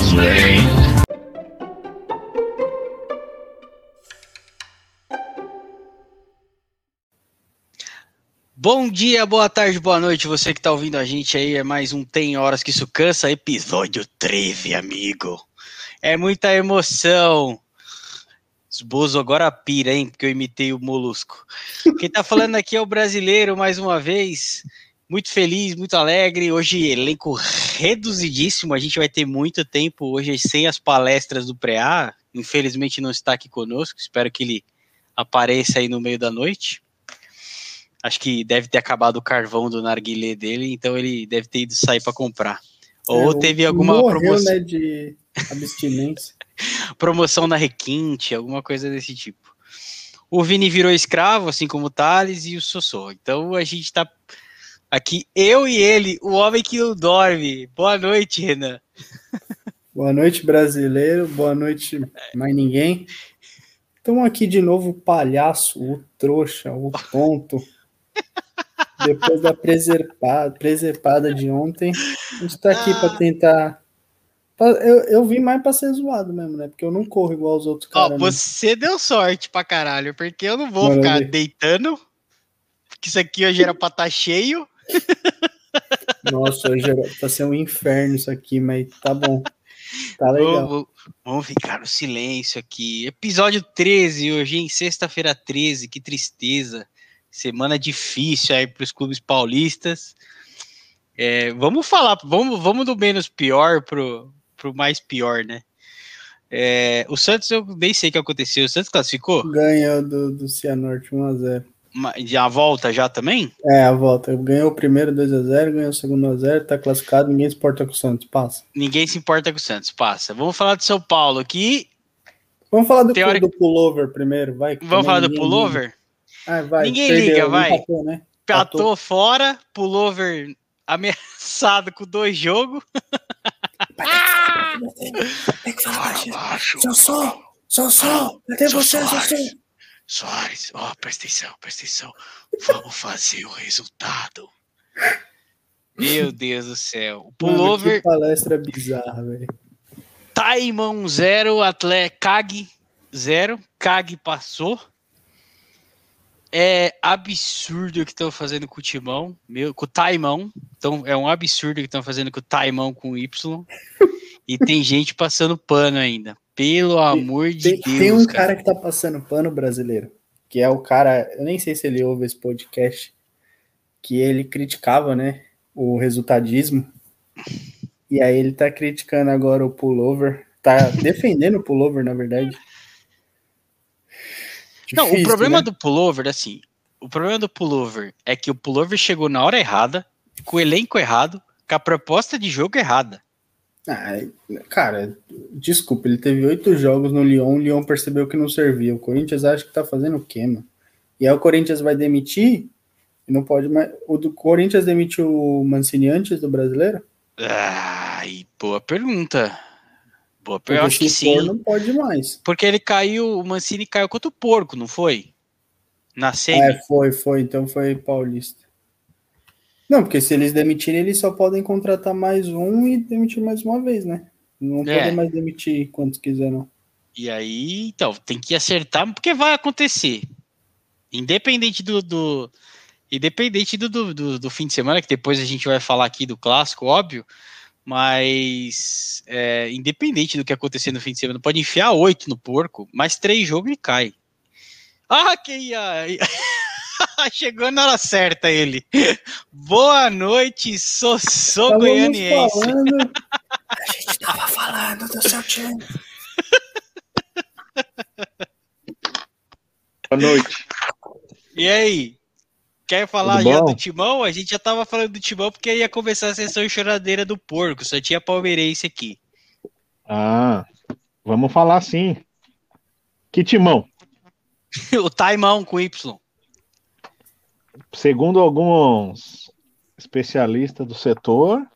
só. Bom dia, boa tarde, boa noite, você que tá ouvindo a gente aí, é mais um Tem Horas Que Isso Cansa, episódio 13, amigo. É muita emoção. Os Bozo agora pira, hein, porque eu imitei o Molusco. Quem tá falando aqui é o brasileiro, mais uma vez, muito feliz, muito alegre, hoje elenco reduzidíssimo, a gente vai ter muito tempo hoje sem as palestras do Preá, infelizmente não está aqui conosco, espero que ele apareça aí no meio da noite. Acho que deve ter acabado o carvão do narguilé dele, então ele deve ter ido sair para comprar. Ou É, teve alguma morreu, promoção, né, de abstinência. promoção na Requinte, alguma coisa desse tipo. O Vini virou escravo, assim como o Thales e o Sossô. Então a gente tá aqui, eu e ele, o homem que não dorme. Boa noite, Renan. Boa noite, brasileiro. Boa noite, mais ninguém. Estamos aqui de novo, o palhaço, o trouxa, o tonto. Depois da preservada, preservada de ontem, a gente tá aqui para tentar. Pra- Eu, eu vim mais para ser zoado mesmo, né? Porque eu não corro igual os outros Ó, caras. né? você deu sorte pra caralho, porque eu não vou ficar deitando, porque isso aqui hoje era pra estar cheio. Nossa, hoje era- tá sendo um inferno isso aqui, mas tá bom. Tá legal. Vamos, vamos ficar no silêncio aqui. Episódio 13 hoje, em sexta-feira 13, que tristeza. Semana difícil aí para os clubes paulistas. É, vamos falar, vamos, vamos do menos pior pro, pro mais pior, né? É, o Santos, eu nem sei o que aconteceu. O Santos classificou? Ganhou do, do Cianorte 1x0. Ma- Já volta já também? É, a volta. Ganhou o primeiro 2x0, ganhou o segundo 1x0, tá classificado, ninguém se importa com o Santos. Passa. Ninguém se importa com o Santos, passa. Vamos falar de São Paulo aqui. Vamos falar do, Teori- do pullover primeiro, vai. Vamos falar do pullover? Ah, vai. Ninguém perdeu, liga, vai. empatou, né? Patou fora, pullover ameaçado com dois jogos. Abaixo. Sossô! Sossô! Cadê Sou você, Soares. Sossô? Soares, ó, presta atenção, presta atenção. Vamos fazer o resultado. Meu Deus do céu. O Mano, Pullover, que palestra bizarra, velho. Taimão 0, Atleta Kag 0. Kag passou. É absurdo o que estão fazendo com o Timão, meu, com o Taimão. Então, é um absurdo o que estão fazendo com o Taimão com Y. E tem gente passando pano ainda. Pelo amor de Tem, Deus. tem um cara. cara que tá passando pano brasileiro, que é o cara, eu nem sei se ele ouve esse podcast, que ele criticava, né, o resultadismo. E aí ele tá criticando agora o pullover, tá defendendo o pullover, na verdade. Não, o problema né? do pullover, assim, o problema do pullover é que o pullover chegou na hora errada, com o elenco errado, com a proposta de jogo errada. Ah, cara, desculpa, ele teve oito jogos no Lyon, o Lyon percebeu que não servia. O Corinthians acha que tá fazendo o quê, mano? E aí o Corinthians vai demitir e não pode mais. O do Corinthians demitiu o Mancini antes do brasileiro? Ai, boa pergunta. Eu acho que sim. não pode mais. Porque ele caiu, o Mancini caiu contra o porco, não foi? Na semi. É, foi, foi, então foi paulista. Não, porque se eles demitirem, eles só podem contratar mais um e demitir mais uma vez, né? Não É. podem mais demitir quantos quiser, não. E aí, então, tem que acertar, porque vai acontecer. Independente do. do independente do, do, do- do fim de semana, que depois a gente vai falar aqui do clássico, óbvio. Mas é, independente do que acontecer no fim de semana, pode enfiar oito no porco, mais três jogos e cai. Ah, que ia. Chegou na hora certa ele. Boa noite, sou, sou goianiense. falando. A gente tava falando do seu time. Boa noite. E aí? Quer falar já do Timão? A gente já tava falando do Timão porque ia começar a sessão choradeira do porco, só tinha palmeirense aqui. Ah, vamos falar sim. Que timão? o Taimão com Y. Segundo alguns especialistas do setor,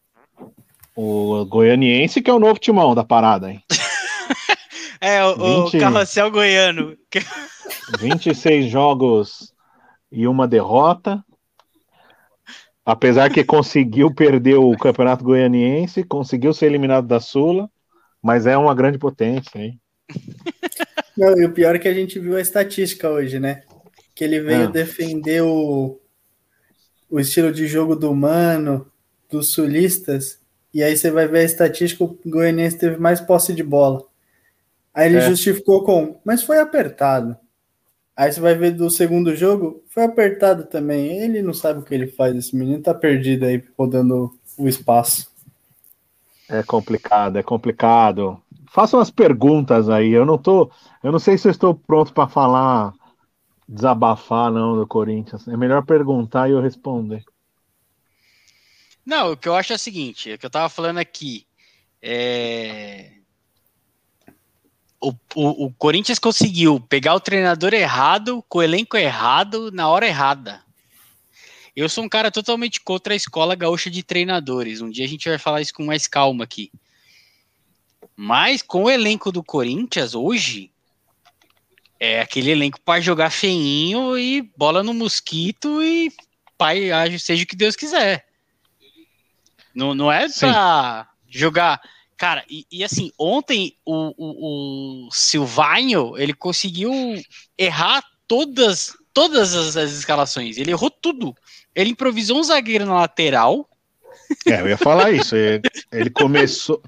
o goianiense que é o novo timão da parada, hein? É, o, o 20. carrossel goiano. 26 jogos e uma derrota, Apesar que conseguiu perder o Campeonato Goianiense, conseguiu ser eliminado da Sula, mas é uma grande potência, hein? Não, e o pior é que a gente viu a estatística hoje, né? Que ele veio Ah. defender o, o estilo de jogo do Mano, dos sulistas, e aí você vai ver a estatística, o Goianiense teve mais posse de bola. Aí ele É. justificou com, mas foi apertado. Aí você vai ver do segundo jogo, foi apertado também. Ele não sabe o que ele faz, esse menino tá perdido aí, rodando o espaço. É complicado, é complicado. Faça umas perguntas aí. Eu não tô, eu não sei se eu estou pronto para falar, desabafar não do Corinthians. É melhor perguntar e eu responder. Não, o que eu acho é o seguinte, é o que eu tava falando aqui. É... O, o, o Corinthians conseguiu pegar o treinador errado, com o elenco errado, na hora errada. Eu sou um cara totalmente contra a escola gaúcha de treinadores. Um dia a gente vai falar isso com mais calma aqui. Mas com o elenco do Corinthians hoje, é aquele elenco para jogar feinho e bola no mosquito e pai, seja o que Deus quiser. Não, não é pra jogar. Cara, e, e assim, ontem o, o, o ele conseguiu errar todas, todas as, as escalações. Ele errou tudo. Ele improvisou um zagueiro na lateral. É, eu ia falar isso. Ele, ele começou,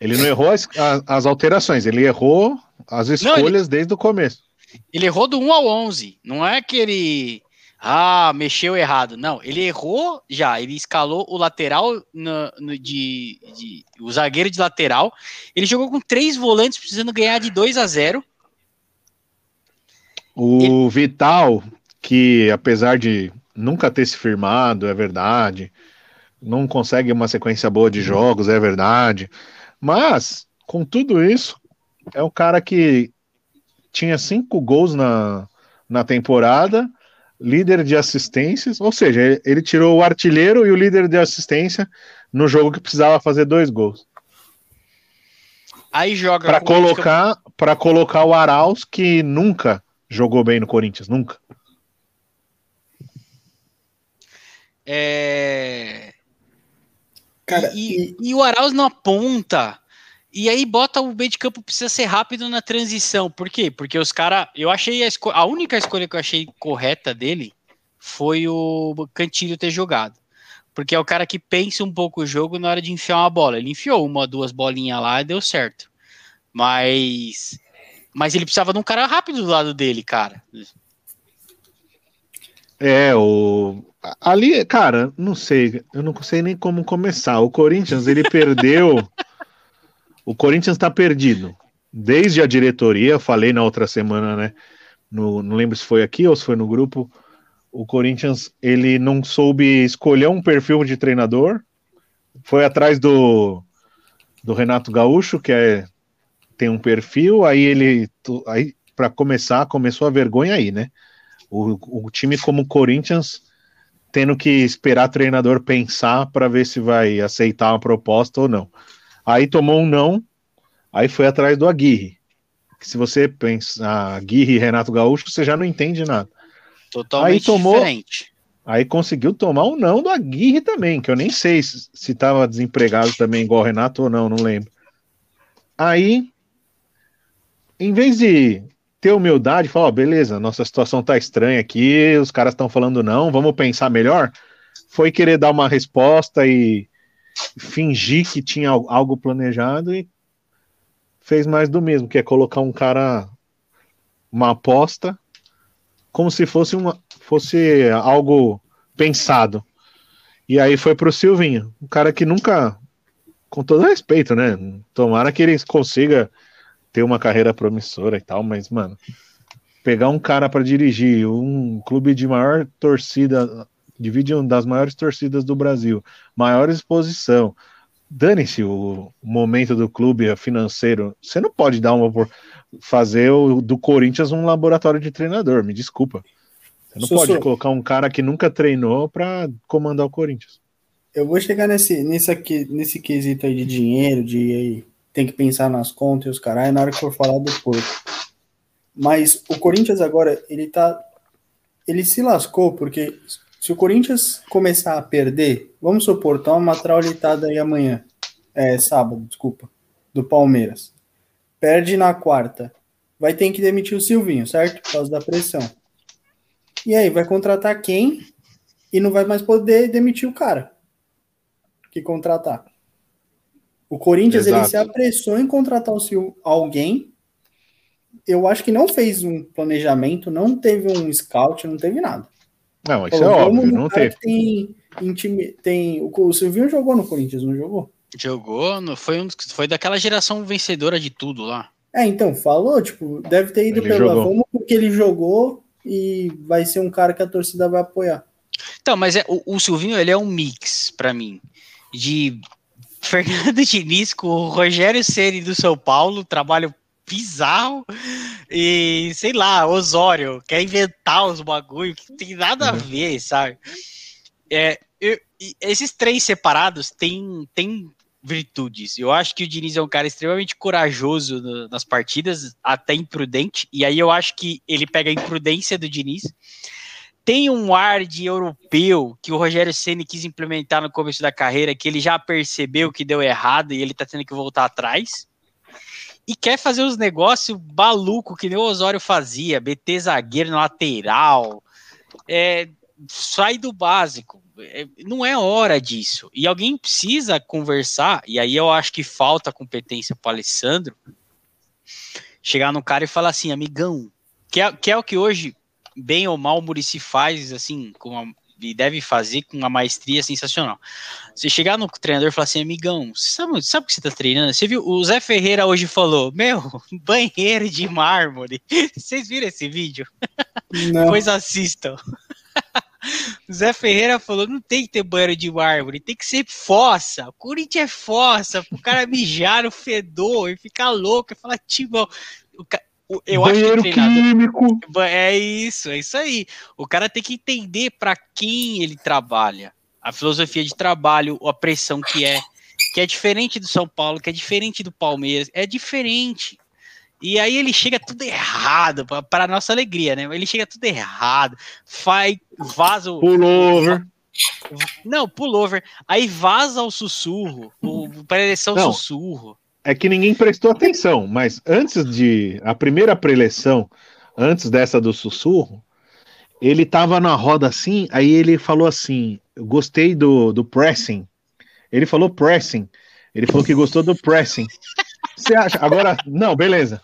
ele não errou as, as alterações, ele errou as escolhas desde o começo. Ele errou do 1 ao 11. Não é que ele. Ah, mexeu errado. Não, ele errou já. Ele escalou o lateral no, no- de, de- O zagueiro de lateral. Ele jogou com três volantes precisando ganhar de 2 a 0 O Vital, que apesar de nunca ter se firmado, é verdade, não consegue uma sequência boa de jogos, é verdade, mas com tudo isso, é um cara que tinha cinco gols na, na temporada, líder de assistências, ou seja, ele, ele tirou o artilheiro e o líder de assistência no jogo que precisava fazer dois gols. Aí joga. Para colocar, para colocar o Arauz, que nunca jogou bem no Corinthians, nunca. É... Cara, e, e o Arauz na ponta. E aí bota o meio de campo precisa ser rápido na transição. Por quê? Porque os caras. Eu achei a, a única escolha que eu achei correta dele foi o Cantilho ter jogado. Porque é o cara que pensa um pouco o jogo na hora de enfiar uma bola. Ele enfiou uma, duas bolinhas lá e deu certo. Mas. Mas ele precisava de um cara rápido do lado dele, cara. É, o. Ali, cara, não sei, eu não sei nem como começar. O Corinthians, ele perdeu. O Corinthians tá perdido. Desde a diretoria, falei na outra semana, né? No, não lembro se foi aqui ou se foi no grupo. O Corinthians, ele não soube escolher um perfil de treinador. Foi atrás do, do Renato Gaúcho, que é, tem um perfil. Aí ele, aí para começar, começou a vergonha aí, né? O, o time como o Corinthians tendo que esperar treinador pensar para ver se vai aceitar uma proposta ou não. Aí tomou um não, aí foi atrás do Aguirre. Que se você pensar Aguirre e Renato Gaúcho, você já não entende nada. Totalmente Aí tomou- diferente. Aí conseguiu tomar um não do Aguirre também, que eu nem sei se estava desempregado também igual o Renato ou não, não lembro. Aí, em vez de ter humildade, falar, ó, beleza, nossa situação tá estranha aqui, os caras estão falando não, vamos pensar melhor, foi querer dar uma resposta e fingir que tinha al- algo planejado e fez mais do mesmo, que é colocar um cara, uma aposta, como se fosse uma, fosse algo pensado. E aí foi pro Silvinho, um cara que nunca, com todo respeito, né? Tomara que ele consiga ter uma carreira promissora e tal, mas, mano, pegar um cara para dirigir um clube de maior torcida, divide uma das maiores torcidas do Brasil, maior exposição. Dane-se o momento do clube financeiro. Você não pode dar uma por- fazer o, do Corinthians um laboratório de treinador, me desculpa. Você não pode colocar um cara que nunca treinou para comandar o Corinthians. Eu vou chegar nesse, nesse, aqui, nesse quesito aí de dinheiro, de aí, tem que pensar nas contas e os caralho na hora que for falar do Porto. Mas o Corinthians agora, ele tá. Ele se lascou porque Se o Corinthians começar a perder, vamos supor, toma uma traulitada aí amanhã. É, sábado, desculpa. Do Palmeiras. Perde na quarta. Vai ter que demitir o Silvinho, certo? Por causa da pressão. E aí, vai contratar quem? E não vai mais poder demitir o cara que contratar. O Corinthians ele Exato. se apressou em contratar o Sil alguém. Eu acho que não fez um planejamento, não teve um scout, não teve nada. Não, isso Pô, é óbvio, não teve. Tem, intimi- tem o, o Silvinho jogou no Corinthians, não jogou? Jogou, no- foi, um, foi daquela geração vencedora de tudo lá. É, então, falou, tipo, deve ter ido Ele pela jogou. vamos porque ele jogou e vai ser um cara que a torcida vai apoiar. Então, mas é, o, o Silvinho, ele é um mix, pra mim, de Fernando Diniz com o Rogério Ceni do São Paulo, trabalho bizarro, e sei lá, Osório, quer inventar os bagulho que tem nada a Uhum. ver, sabe? É, eu- esses três separados têm, têm virtudes. Eu acho que o Diniz é um cara extremamente corajoso no- nas partidas, até imprudente, e aí eu acho que ele pega a imprudência do Diniz tem um ar de europeu que o Rogério Ceni quis implementar no começo da carreira, que ele já percebeu que deu errado e ele tá tendo que voltar atrás. E quer fazer os negócios maluco que nem o Osório fazia, BT zagueiro na lateral. É, sai do básico. É, não é hora disso. E alguém precisa conversar, e aí eu acho que falta competência para Alessandro chegar no cara e falar assim, amigão, é, que é o que hoje bem ou mal o Murici faz, assim, com uma- e deve fazer com uma maestria sensacional. Você chegar no treinador e falar assim, amigão, você sabe, sabe o que você tá treinando? Você viu, o Zé Ferreira hoje falou, meu, banheiro de mármore. Vocês viram esse vídeo? Não. Depois assistam. O Zé Ferreira falou: não tem que ter banheiro de mármore, tem que ser fossa. O Corinthians é fossa, o cara mijar no fedor e ficar louco e falar, Timão. Eu acho que Banheiro treinador. químico. É isso, é isso aí. O cara tem que entender para quem ele trabalha, a filosofia de trabalho, a pressão que é, que é diferente do São Paulo, que é diferente do Palmeiras, é diferente. E aí ele chega tudo errado, para nossa alegria, né? Ele chega tudo errado, faz, vaza o. Pullover. Não, pullover. Aí vaza o sussurro, o pré-eleição Não. sussurro. É que ninguém prestou atenção, mas antes de. A primeira preleção, antes dessa do sussurro, ele tava na roda assim, aí ele falou assim: gostei do, do pressing. Ele falou pressing. Ele falou que gostou do pressing. Você acha? Agora, não, beleza.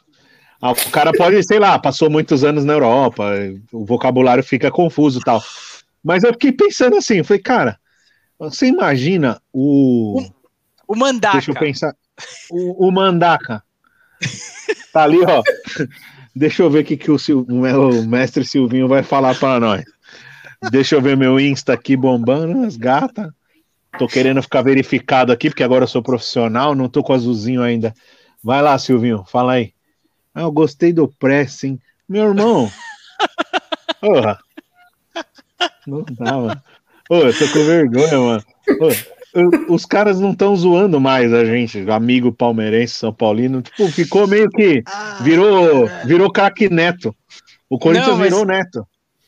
Ah, O cara pode, sei lá, passou muitos anos na Europa, o vocabulário fica confuso e tal. Mas eu fiquei pensando assim, falei, cara, você imagina o. O Mandaca. Deixa eu pensar. O, o Mandaka. Tá ali, ó. Deixa eu ver o que, que o, Sil- o me- o mestre Silvinho vai falar para nós. Deixa eu ver meu Insta aqui bombando, as gatas. Tô querendo ficar verificado aqui, porque agora eu sou profissional, não tô com azulzinho ainda. Vai lá, Silvinho, fala aí. Ah, eu gostei do pressing. Meu irmão. Porra. Não dá, mano. Ô, eu tô com vergonha, mano. Ô, os caras não estão zoando mais a gente, amigo palmeirense, São Paulino. Tipo, ficou meio que. Virou, virou craque neto. O Corinthians Não, mas- virou neto.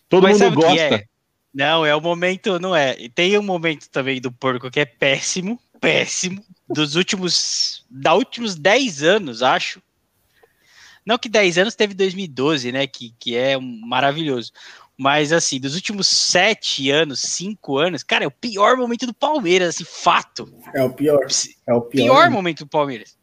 Todo mundo gosta. é? Não, é o momento, não é. E tem um momento também do porco que é péssimo, péssimo, dos últimos, da últimos 10 anos, acho. Não que 10 anos teve 2012, né, que, que é um maravilhoso. Mas, assim, dos últimos 7 anos, 5 anos, cara, é o pior momento do Palmeiras, assim, fato. É o pior. É o pior. Pior momento do Palmeiras.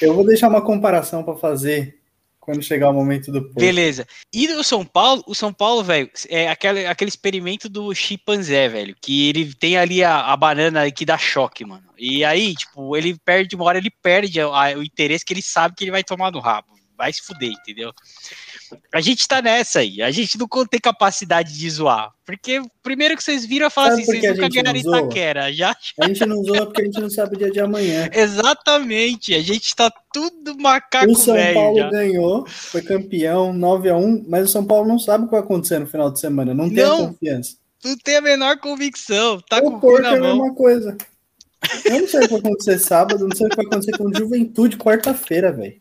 Eu vou deixar uma comparação para fazer quando chegar o momento do. Beleza. E o São Paulo, o São Paulo, velho, é aquele, aquele experimento do chimpanzé, velho, que ele tem ali a, a banana que dá choque, mano. E aí, tipo, ele perde uma hora, ele perde a- a- o interesse que ele sabe que ele vai tomar no rabo. Vai se fuder, entendeu? A gente tá nessa aí. A gente não tem capacidade de zoar. Porque primeiro que vocês viram, eu falo Sabe assim, vocês nunca ganharam? Itaquera. Já, A gente não zoa porque a gente não sabe o dia de amanhã. exatamente. A gente tá tudo macaco O São velho Paulo já. ganhou, foi campeão, 9 a 1 mas o São Paulo não sabe o que vai acontecer no final de semana, não tem Não. confiança. Não tem a menor convicção. Tá com o cu Porto na é a mesma coisa. Eu não sei o que vai acontecer sábado, não sei o que vai acontecer com Juventude quarta-feira, velho.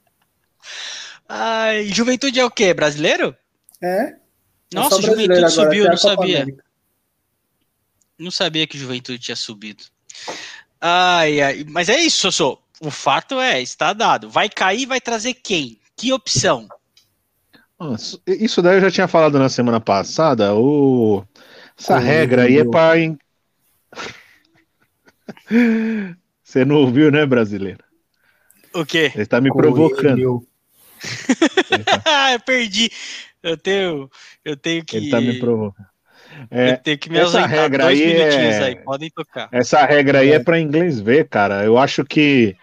Ai, Juventude é o quê? Brasileiro? É. é Nossa, Juventude agora, subiu, não sabia. América. Não sabia que Juventude tinha subido. Ai, ai. Mas é isso, Sossô. O fato é, está dado. Vai cair, vai trazer quem? Que opção? Nossa, Isso daí eu já tinha falado na semana passada. O... Essa regra aí é para. Você não ouviu, né, brasileiro? O quê? Ele tá me provocando. eu perdi. Eu tenho, eu tenho que. ele tá me provocando. Eu É, tenho que me essa regra Dois aí minutinhos é- aí, podem tocar. essa regra aí é, É. para inglês ver, cara. Eu acho que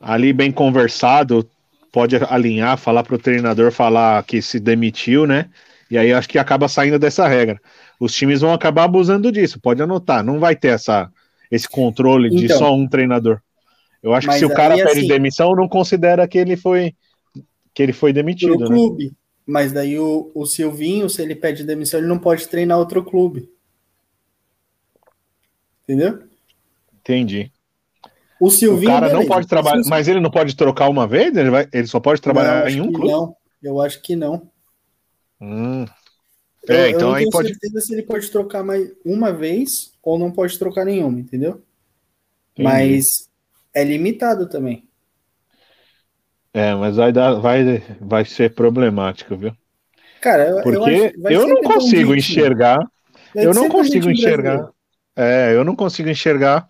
ali bem conversado pode alinhar, falar pro treinador falar que se demitiu, né? E aí acho que acaba saindo dessa regra. Os times vão acabar abusando disso. Pode anotar, não vai ter essa esse controle de Então. só um treinador. Eu acho que se o cara aí, pede assim- demissão, não considera que ele foi que ele foi demitido, né? clube. Mas daí o, o Silvinho, se ele pede demissão, ele não pode treinar outro clube. Entendeu? Entendi. O O Silvinho. cara não beleza. pode trabalhar, o- mas ele não pode trocar uma vez, ele, vai, ele só pode Não, trabalhar acho em um clube. Não, eu acho que não. Hum. Eu- É, eu então não aí tenho pode. certeza se ele pode trocar mais uma vez ou não pode trocar nenhuma, entendeu? Entendi. Mas é limitado também. É, mas vai dar, vai, vai ser problemático, viu? Cara, eu, eu, Porque acho, vai eu não consigo enxergar, Vai eu não consigo enxergar, é, eu não consigo enxergar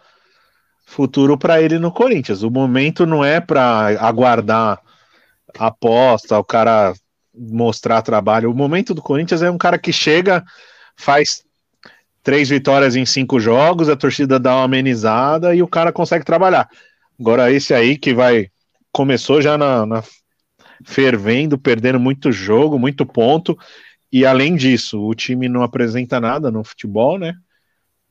futuro para ele no Corinthians. O momento não é para aguardar a aposta, o cara mostrar trabalho. O momento do Corinthians é um cara que chega, faz três vitórias em cinco jogos, a torcida dá uma amenizada e o cara consegue trabalhar. Agora esse aí que vai começou já na, na- fervendo, perdendo muito jogo, muito ponto. E além disso, o time não apresenta nada no futebol, né?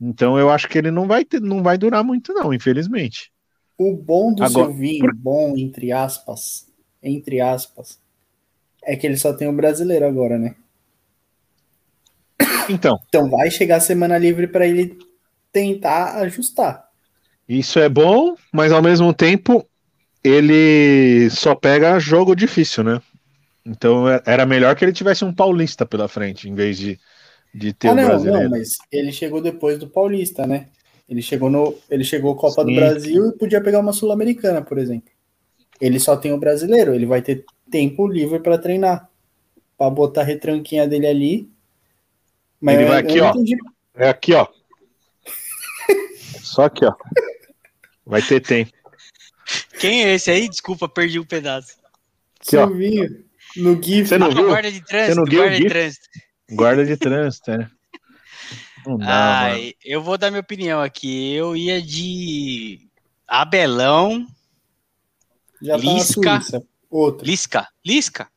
Então eu acho que ele não vai ter, não vai durar muito, não, infelizmente. O bom do Agora, Silvinho, por- bom entre aspas, entre aspas, é que ele só tem o brasileiro agora, né? Então, Então vai chegar a semana livre para ele tentar ajustar. isso é bom, mas ao mesmo tempo ele só pega jogo difícil, né? Então é- era melhor que ele tivesse um paulista pela frente, em vez de, de ter ah, não, brasileiro. não, mas ele chegou depois do Paulista, né? Ele chegou no, ele chegou Copa do Sim. Brasil e podia pegar uma Sul-Americana, por exemplo. Ele só tem o brasileiro, ele vai ter tempo livre para treinar, para botar a retranquinha dele ali. Mas Ele vai aqui, ó. entendi. É aqui, ó. Só aqui, ó. Vai ter tempo. Quem é esse aí? Desculpa, perdi um pedaço. Aqui, ó. Silvinho, no GIF. Você não Ah, viu? guarda de Você trânsito, não viu o guarda de trânsito. Guarda de trânsito, né? Não dá, mano. Ai, eu vou dar minha opinião aqui. Eu ia de Abelão, Já tá Lisca. Suíça. Outro. Lisca. Lisca.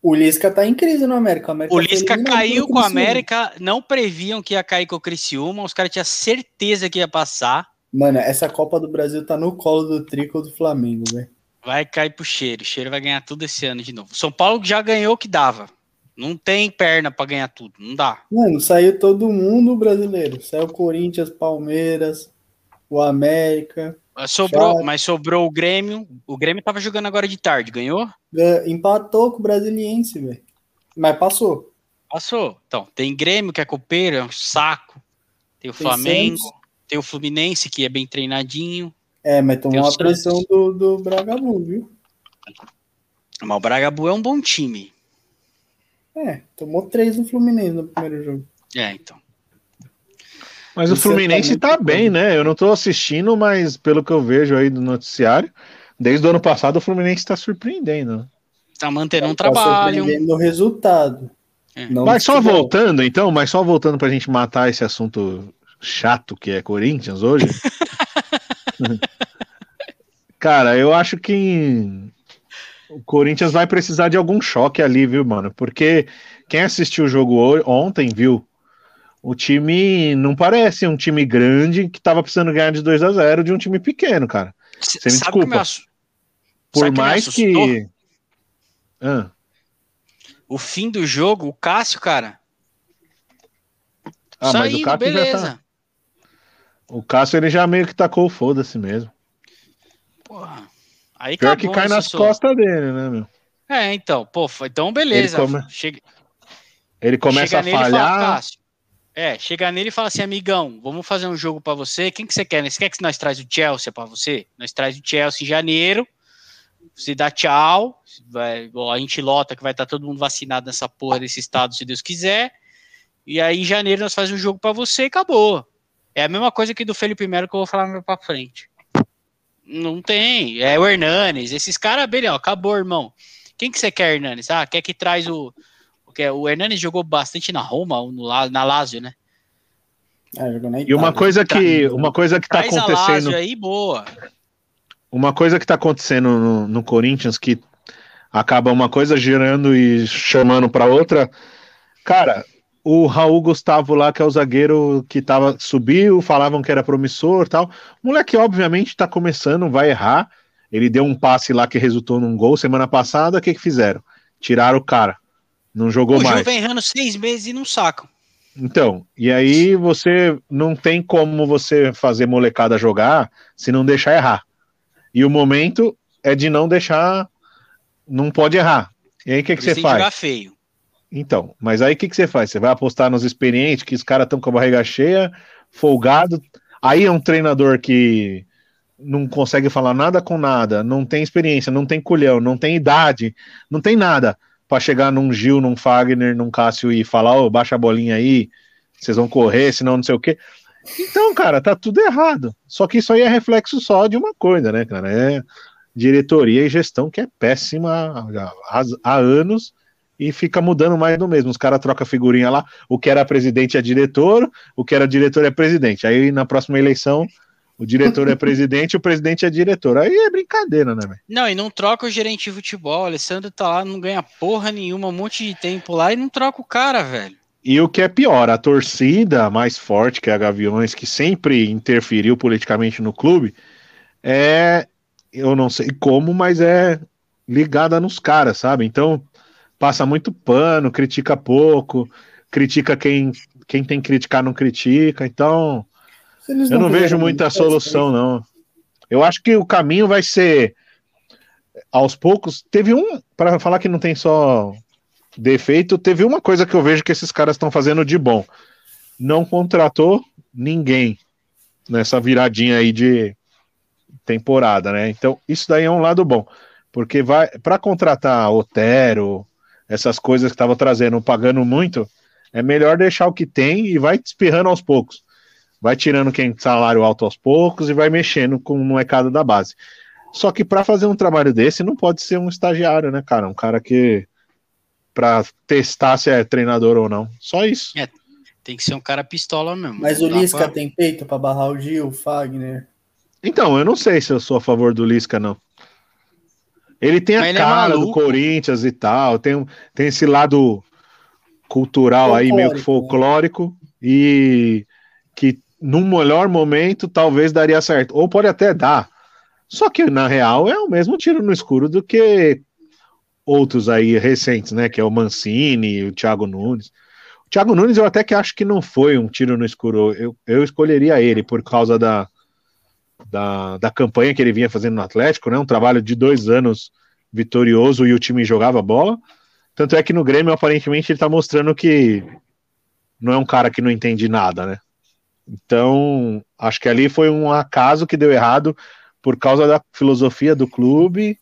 O Lisca tá em crise no América. O, América O foi Lisca eliminado caiu com Criciúma. América, não previam que ia cair com o Criciúma, os caras tinham certeza que ia passar. Mano, essa Copa do Brasil tá no colo do Trico do Flamengo, velho. Vai cair pro cheiro. O cheiro vai ganhar tudo esse ano de novo. São Paulo já ganhou o que dava. Não tem perna pra ganhar tudo. Não dá. Mano, saiu todo mundo brasileiro. Saiu o Corinthians, Palmeiras, o América. Mas sobrou, Chato. mas sobrou o Grêmio. O Grêmio tava jogando agora de tarde. Ganhou? Gan- Empatou com o Brasiliense, velho. Mas passou. Passou. Então, tem Grêmio, que é copeiro, é um saco. Tem o Tem Flamengo. Santos. Tem o Fluminense, que é bem treinadinho. É, mas tomou Tem o uma pressão do, do Bragabu, viu? Mas o Bragabu é um bom time. É, tomou três do Fluminense no primeiro jogo. É, então. Mas o Isso Fluminense tá tá bem, né? Eu não tô assistindo, mas pelo que eu vejo aí do noticiário, desde o ano passado o Fluminense tá surpreendendo. né? Tá mantendo um Tá trabalho. surpreendendo no resultado. É. Mas só voltando, então, mas só voltando pra gente matar esse assunto chato que é Corinthians hoje. Cara, eu acho que o Corinthians vai precisar de algum choque ali, viu, mano? Porque quem assistiu o jogo ontem, viu? O time não parece um time grande que tava precisando ganhar de 2 a 0 de um time pequeno, cara. Você me sabe que desculpa. me assu- Por sabe que mais assustou? que. Ah, O fim do jogo, o Cássio, cara. Ah, mas o saindo, Cássio já beleza. tá- o Cássio ele já meio que tacou o foda-se mesmo. Porra. Aí Pior que cai nas Sossô? costas dele, né, meu? É, então, pô, então beleza. Ele come- Chega, Ele começa chega a fala, falhar. Cássio. É, chega nele e fala assim, amigão, vamos fazer um jogo pra você. Quem que você quer? Você quer que nós traz o Chelsea pra você? Nós traz o Chelsea em janeiro. Você dá tchau. Vai, ó, a gente lota que vai estar todo mundo vacinado nessa porra desse estado, se Deus quiser. E aí em janeiro nós fazemos um jogo pra você e acabou. É a mesma coisa que do Felipe Melo que eu vou falar mais pra frente. Não tem. É o Hernanes. Esses caras, beleza, ó, acabou, irmão. Quem que você quer, Hernanes? Ah, quer que traz o. o que é- O Hernanes jogou bastante na Roma, ou no, na Lazio, né? Jogou na E uma coisa que, uma coisa que tá Traz a acontecendo, Lazio aí, boa. uma coisa que tá acontecendo no, no Corinthians que acaba uma coisa girando e chamando pra outra. Cara, o Raul Gustavo lá, que é o zagueiro que tava subiu, falavam que era promissor, tal. O moleque obviamente tá começando, vai errar. Ele deu um passe lá que resultou num gol semana passada, o que que fizeram? Tiraram o cara. Não jogou O mais. Vem errando seis meses e não sacam. Então, e aí você não tem como você fazer molecada jogar se não deixar errar. E o momento é de não deixar, não pode errar. E aí o que, que você faz? jogar feio. Então, mas aí o que, que você faz? Você vai apostar nos experientes, que os caras estão com a barriga cheia, folgado. Aí é um treinador que não consegue falar nada com nada, não tem experiência, não tem culhão, não tem idade, não tem nada para chegar num Gil, num Fagner, num Cássio e falar, ô, baixa a bolinha aí, vocês vão correr, senão não sei o quê. Então, cara, tá tudo errado. Só que isso aí é reflexo só de uma coisa, né, cara? É diretoria e gestão que é péssima há- há anos e fica mudando mais do mesmo. Os caras trocam figurinha lá, o que era presidente é diretor, o que era diretor é presidente. Aí na próxima eleição, o diretor é presidente, o presidente é diretor. Aí é brincadeira, né, velho? Não, e não troca o gerente de futebol. O Alessandro tá lá, não ganha porra nenhuma, um monte de tempo lá e não troca o cara, velho. E o que é pior, a torcida mais forte, que é a Gaviões, que sempre interferiu politicamente no clube, é, eu não sei como, mas é ligada nos caras, sabe? Então, passa muito pano, critica pouco, critica quem, quem tem que criticar, não critica. Então, Eles eu não vejo muita solução, não. Eu acho que o caminho vai ser aos poucos. Teve um, para falar que não tem só defeito, teve uma coisa que eu vejo que esses caras estão fazendo de bom. Não contratou ninguém nessa viradinha aí de temporada, né? Então, isso daí é um lado bom, porque vai para contratar Otero, essas coisas que estavam trazendo, pagando muito, é melhor deixar o que tem e vai espirrando aos poucos vai tirando quem salário alto aos poucos e vai mexendo com o molecada da base. Só que para fazer um trabalho desse não pode ser um estagiário, né, cara? Um cara que para testar se é treinador ou não. Só isso. Tem que ser um cara pistola mesmo. Mas o Lisca pra- tem peito pra barrar o Gil, o Fagner. Então, eu não sei se eu sou a favor do Lisca, não. Ele tem a ele é cara do maluco. Corinthians e tal, tem, tem esse lado cultural aí, meio que Folclórico, folclórico, e que num melhor momento talvez daria certo. Ou pode até dar. Só que na real é o mesmo tiro no escuro do que outros aí recentes, né? Que é o Mancini, o Thiago Nunes. O Thiago Nunes eu até que acho que não foi um tiro no escuro. Eu, eu escolheria ele por causa da, da, da campanha que ele vinha fazendo no Atlético, né? Um trabalho de dois anos vitorioso e o time jogava bola. Tanto é que no Grêmio, aparentemente, ele tá mostrando que não é um cara que não entende nada, né? Então, acho que ali foi um acaso que deu errado por causa da filosofia do clube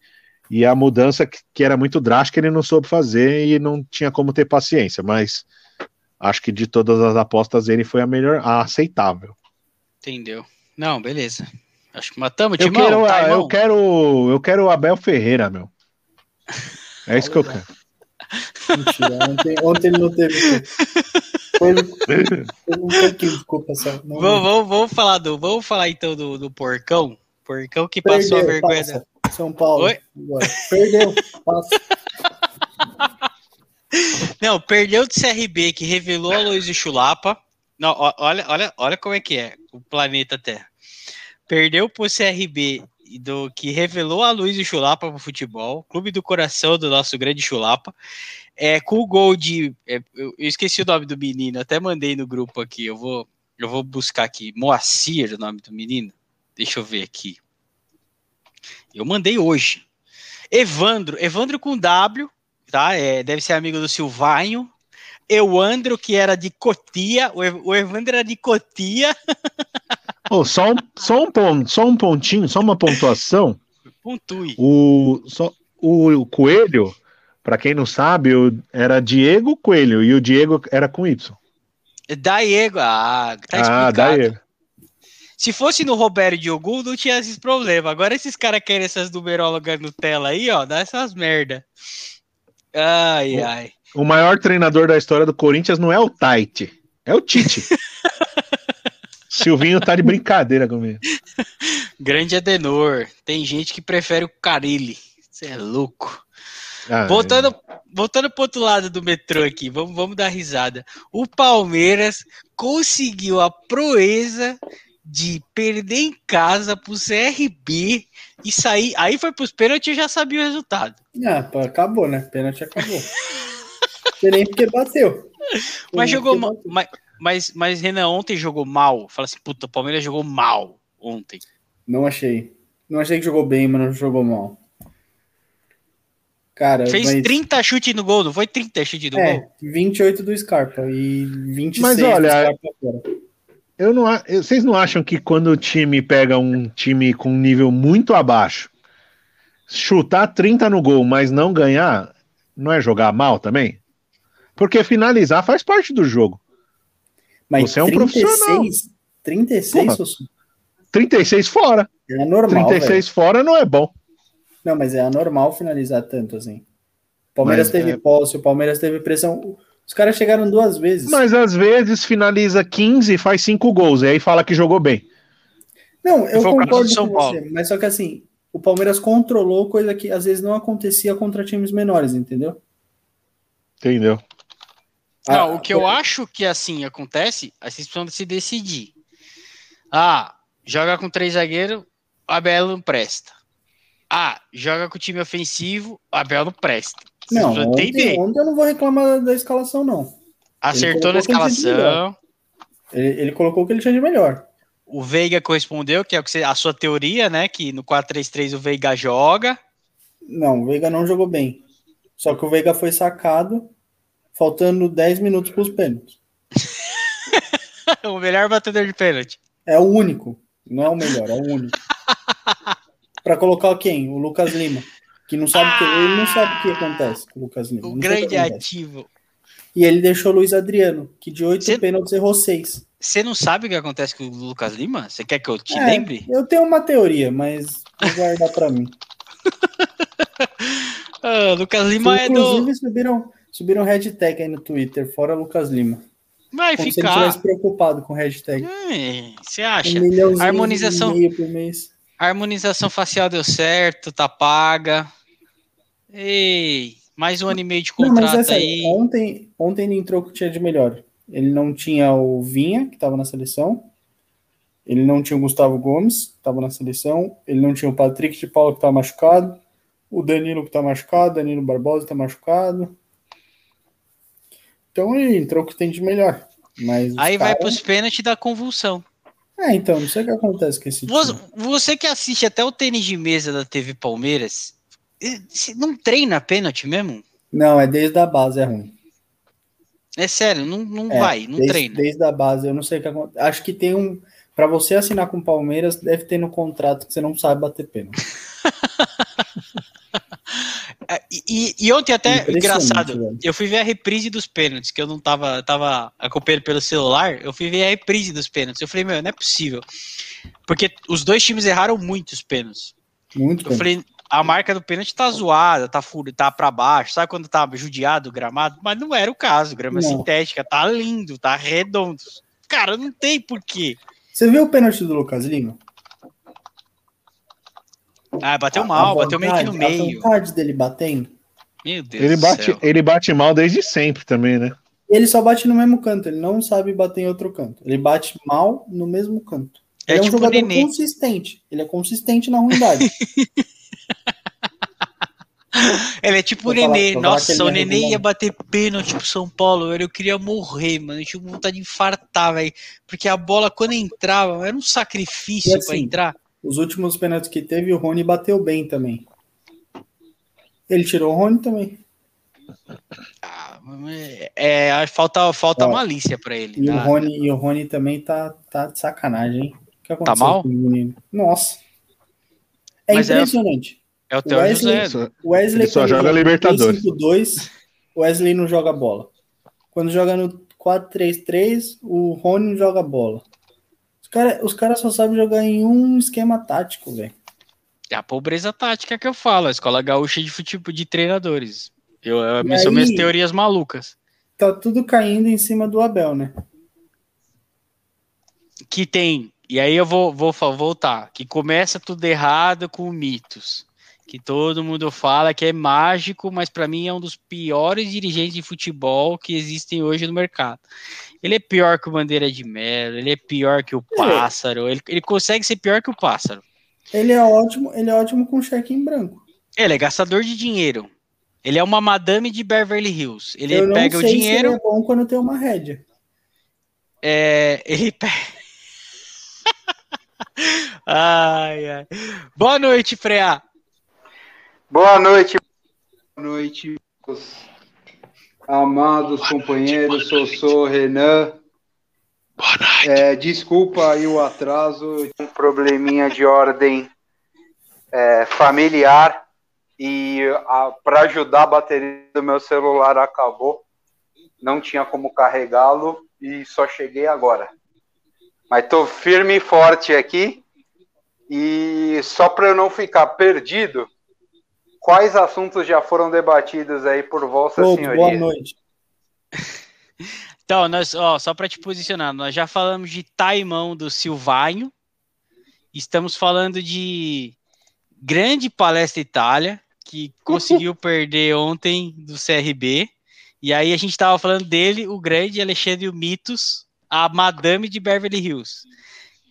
e a mudança que, que era muito drástica, ele não soube fazer e não tinha como ter paciência, mas acho que de todas as apostas ele foi a melhor, a aceitável. Entendeu? Não, beleza. Acho que matamos, Eu Timão. quero, tá, eu quero, eu quero o Abel Ferreira, meu. É isso que eu quero. Mentira, ontem, ontem ele não teve. Foi, teve um pouquinho de culpa só. Não, Vamos, vamos, vamos falar do, vamos falar então do, do porcão. Porcão que passou a Perdeu, vergonha. passa. São Paulo. Oi? Agora. Perdeu. Passa. Não, perdeu do CRB que revelou a Luiz Chulapa. Não, olha, olha, olha como é que é o planeta Terra. Perdeu pro CRB do que revelou a Luiz Chulapa pro futebol, clube do coração do nosso grande Chulapa. É, com o gol de. é, eu, esqueci o nome do menino, até mandei no grupo aqui. Eu vou, eu vou buscar aqui. Moacir, o nome do menino. Deixa eu ver aqui. Eu mandei hoje. Evandro, Evandro com W, tá? É, deve ser amigo do Silvanho. Euandro, que era de Cotia, o Evandro era de Cotia, Ô, só, um, só, um ponto, só um pontinho, só uma pontuação. Puntui. O, só, o, o Coelho, pra quem não sabe, o- era Diego Coelho e o Diego era com Y. Diego, ah, tá ah, daí. Se fosse no Roberto Diogo, não tinha esses problemas. Agora esses caras querem essas numerólogas Nutella aí, ó, dá essas merda. Ai, Ô. ai. O maior treinador da história do Corinthians não é o Tite, é o Tite. Silvinho tá de brincadeira comigo. Grande Adenor. Tem gente que prefere o Carilli. Você é louco. Ah, Voltando, voltando pro outro lado do metrô aqui, vamos, vamos dar risada. O Palmeiras conseguiu a proeza de perder em casa pro CRB e sair. Aí foi pros pênaltis e já sabia o resultado. Ah, pô, acabou, né? Pênalti acabou. Nem porque bateu. Mas jogou porque mal. bateu. Mas, mas, mas Renan ontem jogou mal. Fala assim, puta, o Palmeiras jogou mal ontem. Não achei. Não achei que jogou bem, mas não jogou mal. Cara, Fez mas... 30 chutes no gol, não foi 30 chutes no É, gol? 28 do Scarpa e 26 Mas do olha, Scarpa fora. Eu não, eu- vocês não acham que quando o time pega um time com um nível muito abaixo, chutar 30 no gol, mas não ganhar, não é jogar mal também? Porque finalizar faz parte do jogo. Mas Você é um profissional. 36, Porra. Sussu, 36 fora. é anormal, 36 fora não é bom. Não, mas é anormal finalizar tanto assim. O Palmeiras Mas, teve é- posse, o Palmeiras teve pressão. Os caras chegaram duas vezes. Mas às vezes finaliza 15 e faz 5 gols, e aí fala que jogou bem. Não, eu concordo com Paulo. você, mas só que assim, o Palmeiras controlou coisa que às vezes não acontecia contra times menores, entendeu? Entendeu? Não, Ah, o que eu acho que assim acontece, aí vocês precisam se decidir. Ah, joga com três zagueiros, Abel não presta. Ah, joga com o time ofensivo, Abel não presta. Vocês Não, ontem, ontem eu não vou reclamar da, escalação, não. Acertou na de escalação. Ele, ele colocou o que ele tinha de melhor. O Veiga correspondeu, que é o que você- a sua teoria, né? Que no 4-3-3 o Veiga joga. Não, o Veiga não jogou bem. Só que o Veiga foi sacado, faltando 10 minutos para os pênaltis. o melhor batedor de pênalti. É o único. Não é o melhor, é o único. Para colocar quem? O Lucas Lima. Que não sabe o que, ele não sabe o que acontece com o Lucas Lima. O grande ativo. E ele deixou o Luiz Adriano, que de oito Cê- pênaltis errou seis. Você não sabe o que acontece com o Lucas Lima? Você quer que eu te É, lembre? Eu tenho uma teoria, mas vou guardar para mim. Ah, Lucas Lima é do. Inclusive, subiram, subiram hashtag aí no Twitter, fora Lucas Lima. Vai Como se ele ficar. estivesse preocupado com hashtag. Hum, Você Um acha? milhãozinho Harmonização. A harmonização facial deu certo, tá paga. Ei, mais um ano e meio de Não, mas contrato sério, aí. ontem, ontem ele entrou com o que tinha de melhor. Ele não tinha o Vinha, que estava na seleção. Ele não tinha o Gustavo Gomes, que estava na seleção. Ele não tinha o Patrick de Paula, que está machucado. O Danilo, que está machucado. Danilo Barbosa está machucado. Então ele entrou o que tem de melhor. Mas os Aí vai caras- pros pênaltis da convulsão. É, então, não sei o que acontece com esse Você, time. você que assiste até o tênis de mesa da TV Palmeiras, não treina pênalti mesmo? Não, é desde a base, é ruim. É sério, não, não É, vai, não desde, treina. Desde a base, eu não sei o que acontece. Acho que tem um. Para você assinar com o Palmeiras, deve ter no contrato que você não sabe bater pênalti. É, E, e ontem até, engraçado, velho. eu fui ver a reprise dos pênaltis, que eu não tava, tava acompanhando pelo celular, eu fui ver a reprise dos pênaltis. Eu falei, meu, não é possível. Porque os dois times erraram muitos pênaltis. Muito Eu falei, a marca do pênalti tá zoada, tá furo, tá para baixo, sabe quando tá judiado o gramado? Mas não era o caso, grama Não. sintética, tá lindo, tá redondo. Cara, não tem porquê. Você viu o pênalti do Lucas Lima? Ah, bateu A- mal, a bateu meio que no vontade- meio. A vontade dele batendo. Meu Deus Ele do bate, céu. ele bate mal desde sempre também, né? Ele só bate no mesmo canto, ele não sabe bater em outro canto. Ele bate mal no mesmo canto. É Ele é, um tipo o jogador Nenê. consistente. Ele é consistente na ruindade. Ele é tipo o Nenê. falar Nossa, o Nenê ia bater pênalti pro São Paulo, velho. Eu queria morrer, mano. Eu tinha vontade de infartar, velho. Porque a bola, quando entrava, era um sacrifício assim, pra entrar. Os últimos pênaltis que teve, o Rony bateu bem também. Ele tirou o Rony também. Ah, É, é, falta falta Ó, malícia pra ele. E, o né? Rony, e o Rony também tá, tá de sacanagem, hein? O que aconteceu mal? com o menino? Nossa. É Mas é- impressionante. É o Theo Wesley- José. Só- O Wesley Ele só quando joga Libertadores. 3-5-2, o Wesley não joga bola. Quando joga no 4-3-3, o Rony não joga bola. Os caras os cara só sabem jogar em um esquema tático, velho. É a pobreza tática que eu falo, a escola gaúcha de futebol de treinadores. Eu, eu E são aí- minhas teorias malucas. Tá tudo caindo em cima do Abel, né? Que tem, e aí eu vou, vou fa- voltar, que começa tudo errado com mitos. Que todo mundo fala que é mágico, mas pra mim é um dos piores dirigentes de futebol que existem hoje no mercado. Ele é pior que o Bandeira de Melo, ele é pior que o Pássaro, ele, ele consegue ser pior que o Pássaro. Ele é ótimo, ele é ótimo com cheque em branco. Ele é gastador de dinheiro. Ele é uma madame de Beverly Hills. Ele Eu pega o dinheiro. ele é bom quando tem uma rédea. É, ele pe- ai, ai. Boa noite, Freá. Boa noite. Boa noite, meus amados companheiros. Sou, sou Renan. Boa noite. É, desculpa aí o atraso, um probleminha de ordem é, familiar e para ajudar a bateria do meu celular acabou. Não tinha como carregá-lo e só cheguei agora. Mas tô firme e forte aqui e só para eu não ficar perdido, quais assuntos já foram debatidos aí por Vossa Ô, Senhoria? boa noite. Então, nós, ó, só para te posicionar, nós já falamos de Taimão do Silvanho. Estamos falando de grande palestra Itália, que conseguiu perder ontem do CRB. E aí a gente estava falando dele, o grande Alexandre Mitos, a madame de Beverly Hills,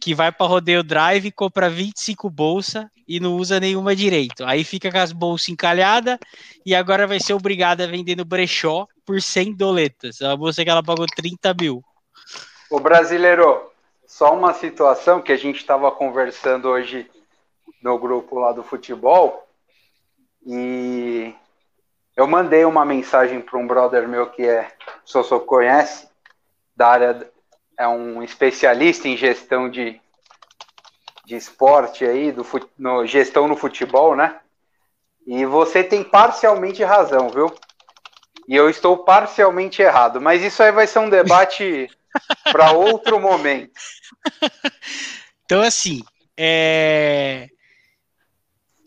que vai para rodeio drive, compra 25 bolsa e não usa nenhuma direito. Aí fica com as bolsas encalhadas e agora vai ser obrigada a vender no brechó por 100 doletas. A bolsa que ela pagou 30 mil. O brasileiro, só uma situação que a gente estava conversando hoje no grupo lá do futebol e eu mandei uma mensagem para um brother meu que é Sossô conhece da área é um especialista em gestão de, de esporte aí do fut- no, gestão no futebol, né? E você tem parcialmente razão, viu? E eu estou parcialmente errado, mas isso aí vai ser um debate para outro momento. Então, assim, é...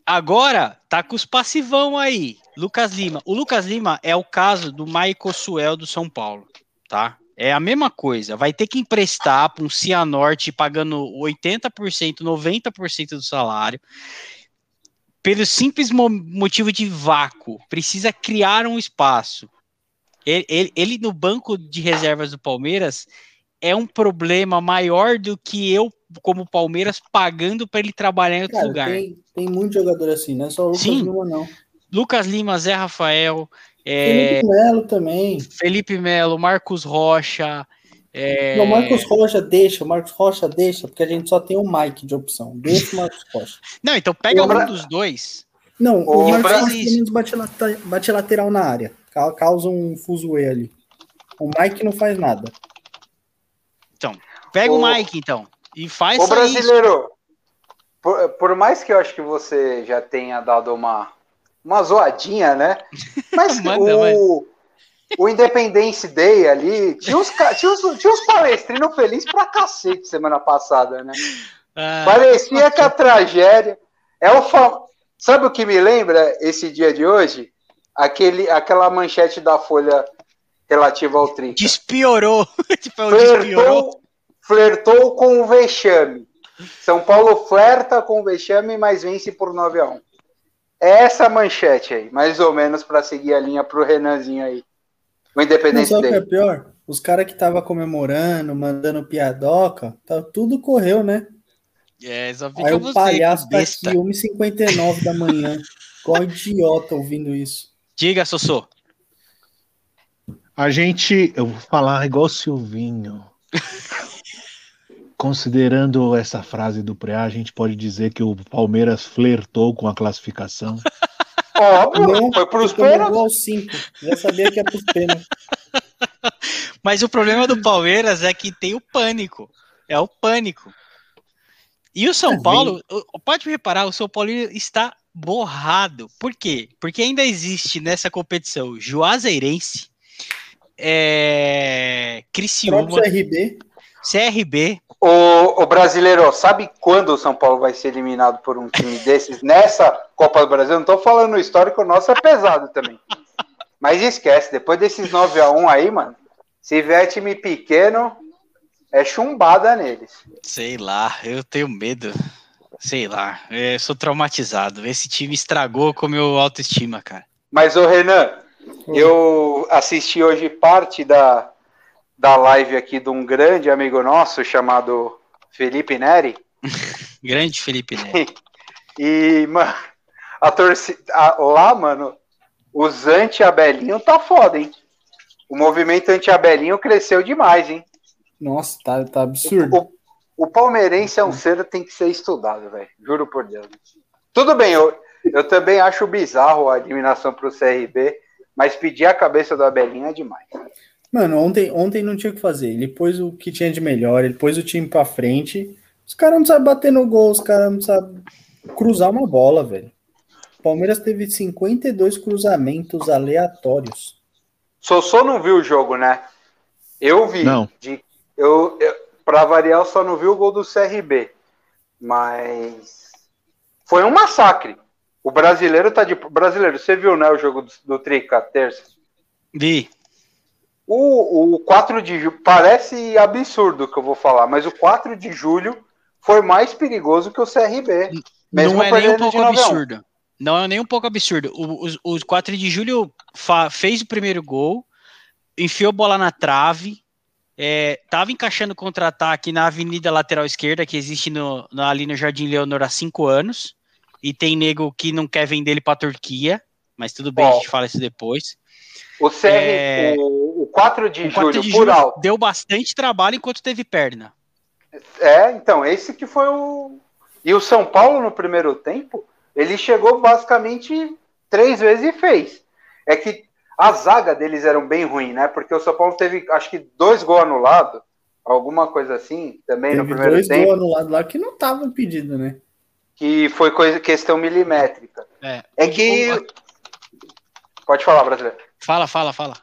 agora tá com os passivão aí. Lucas Lima. O Lucas Lima é o caso do Michael Suel do São Paulo, tá? É a mesma coisa. Vai ter que emprestar para um Cianorte pagando 80%, 90% do salário. Pelo simples mo- motivo de vácuo. Precisa criar um espaço. Ele, ele- ele no banco de reservas do Palmeiras é um problema maior do que eu, como Palmeiras, pagando para ele trabalhar em outro Cara, lugar. tem, tem muito jogador assim, não é só o Lucas Sim. Lima, não. Lucas Lima, Zé Rafael, é, Felipe Melo também. Felipe Melo, Marcos Rocha. é, Não, o Marcos Rocha deixa, o Marcos Rocha deixa, porque a gente só tem o Mike de opção. Deixa o Marcos Rocha. Não, então pega O um dos dois. Não, o Marcos. Rocha pelo menos bate, lata- bate lateral na área. Ca- Causa um fuzuê ali. O Mike não faz nada. Pega o Ô- Mike, então. E faz isso. brasileiro, por, por mais que eu acho que você já tenha dado uma, uma zoadinha, né? Mas Manda, o, o Independence Day ali, tinha uns, tinha uns, tinha uns palestrinos felizes pra cacete semana passada, né? Ah, Parecia que a tragédia. É o fa... Sabe o que me lembra esse dia de hoje? Aquele, aquela manchete da Folha relativa ao Trinca. despiorou. tipo, é despiorou. Flertou, flertou com o vexame. São Paulo flerta com o vexame, mas vence por 9 a 1 É essa manchete aí, mais ou menos para seguir a linha pro Renanzinho aí. O Não, Independente o que é dele. pior? Os caras que tava comemorando, mandando piadoca, tá, tudo correu, né? É, só Aí fica o você, palhaço tá besta. aqui, 1h59 da manhã. Qual idiota ouvindo isso? Diga, Sossô. A gente, eu vou falar igual o Silvinho. Considerando essa frase do Preá, a gente pode dizer que o Palmeiras flertou com a classificação. Óbvio, Não, foi pros Ficou no pênaltis. gol aos 5. Já sabia que ia pros pênaltis. Mas o problema do Palmeiras é que tem o pânico. É o pânico. E o São É, Paulo, pode reparar, o São Paulo está borrado. Por quê? Porque ainda existe nessa competição Juazeirense, é, Criciúma, Próprio CRB. O, o brasileiro, sabe quando o São Paulo vai ser eliminado por um time desses nessa Copa do Brasil? Não tô falando o histórico nosso, é pesado também. Mas esquece, depois desses 9 a 1 aí, mano, se vier time pequeno, é chumbada neles. Sei lá, eu tenho medo. Sei lá, eu sou traumatizado. Esse time estragou com meu autoestima, cara. Mas, ô Renan, eu assisti hoje parte da, da live aqui de um grande amigo nosso chamado Felipe Neri. Grande Felipe Neto. E, mano, a torcida. lá, mano, os anti-abelinho tá foda, hein? O movimento anti-abelinho cresceu demais, hein? Nossa, tá, tá absurdo. O, o palmeirense é um ser que tem que ser estudado, velho. Juro por Deus. Tudo bem, eu, eu também acho bizarro a eliminação pro CRB, mas pedir a cabeça do Abelinho é demais. Mano, ontem, ontem não tinha o que fazer. Ele pôs o que tinha de melhor, ele pôs o time pra frente. Os caras não sabem bater no gol, os caras não sabem cruzar uma bola, velho. O Palmeiras teve 52 cruzamentos aleatórios. Sossô não viu o jogo, né? Eu vi. Não. De, eu, eu, pra variar, eu só não vi o gol do CRB. Mas foi um massacre. O brasileiro tá de. Brasileiro, você viu, né, o jogo do, do Trica, terça? Vi. O, o 4 de julho. Parece absurdo o que eu vou falar, mas o 4 de julho foi mais perigoso que o CRB. Mesmo não é nem um pouco de 9 a 1. absurdo. Não é nem um pouco absurdo. O, os- os 4 de julho fez o primeiro gol, enfiou bola na trave, é, tava encaixando contra-ataque na avenida lateral esquerda, que existe no, no- ali no Jardim Leonor há cinco anos, e tem nego que não quer vender ele pra Turquia, mas tudo bem, Ó. a gente fala isso depois. O, CR, É. o, o 4 de O 4 julho, de por julho alto. deu bastante trabalho enquanto teve perna. É, então, esse que foi o. E o São Paulo no primeiro tempo, ele chegou basicamente três vezes e fez. É que a zaga deles era bem ruim, né? Porque o São Paulo teve, acho que, dois gols anulados, alguma coisa assim, também no Teve primeiro dois tempo, gols anulados lá que não tava impedido, né? que foi coisa, questão milimétrica. É, É que. Pode falar, brasileiro. Fala, fala, fala.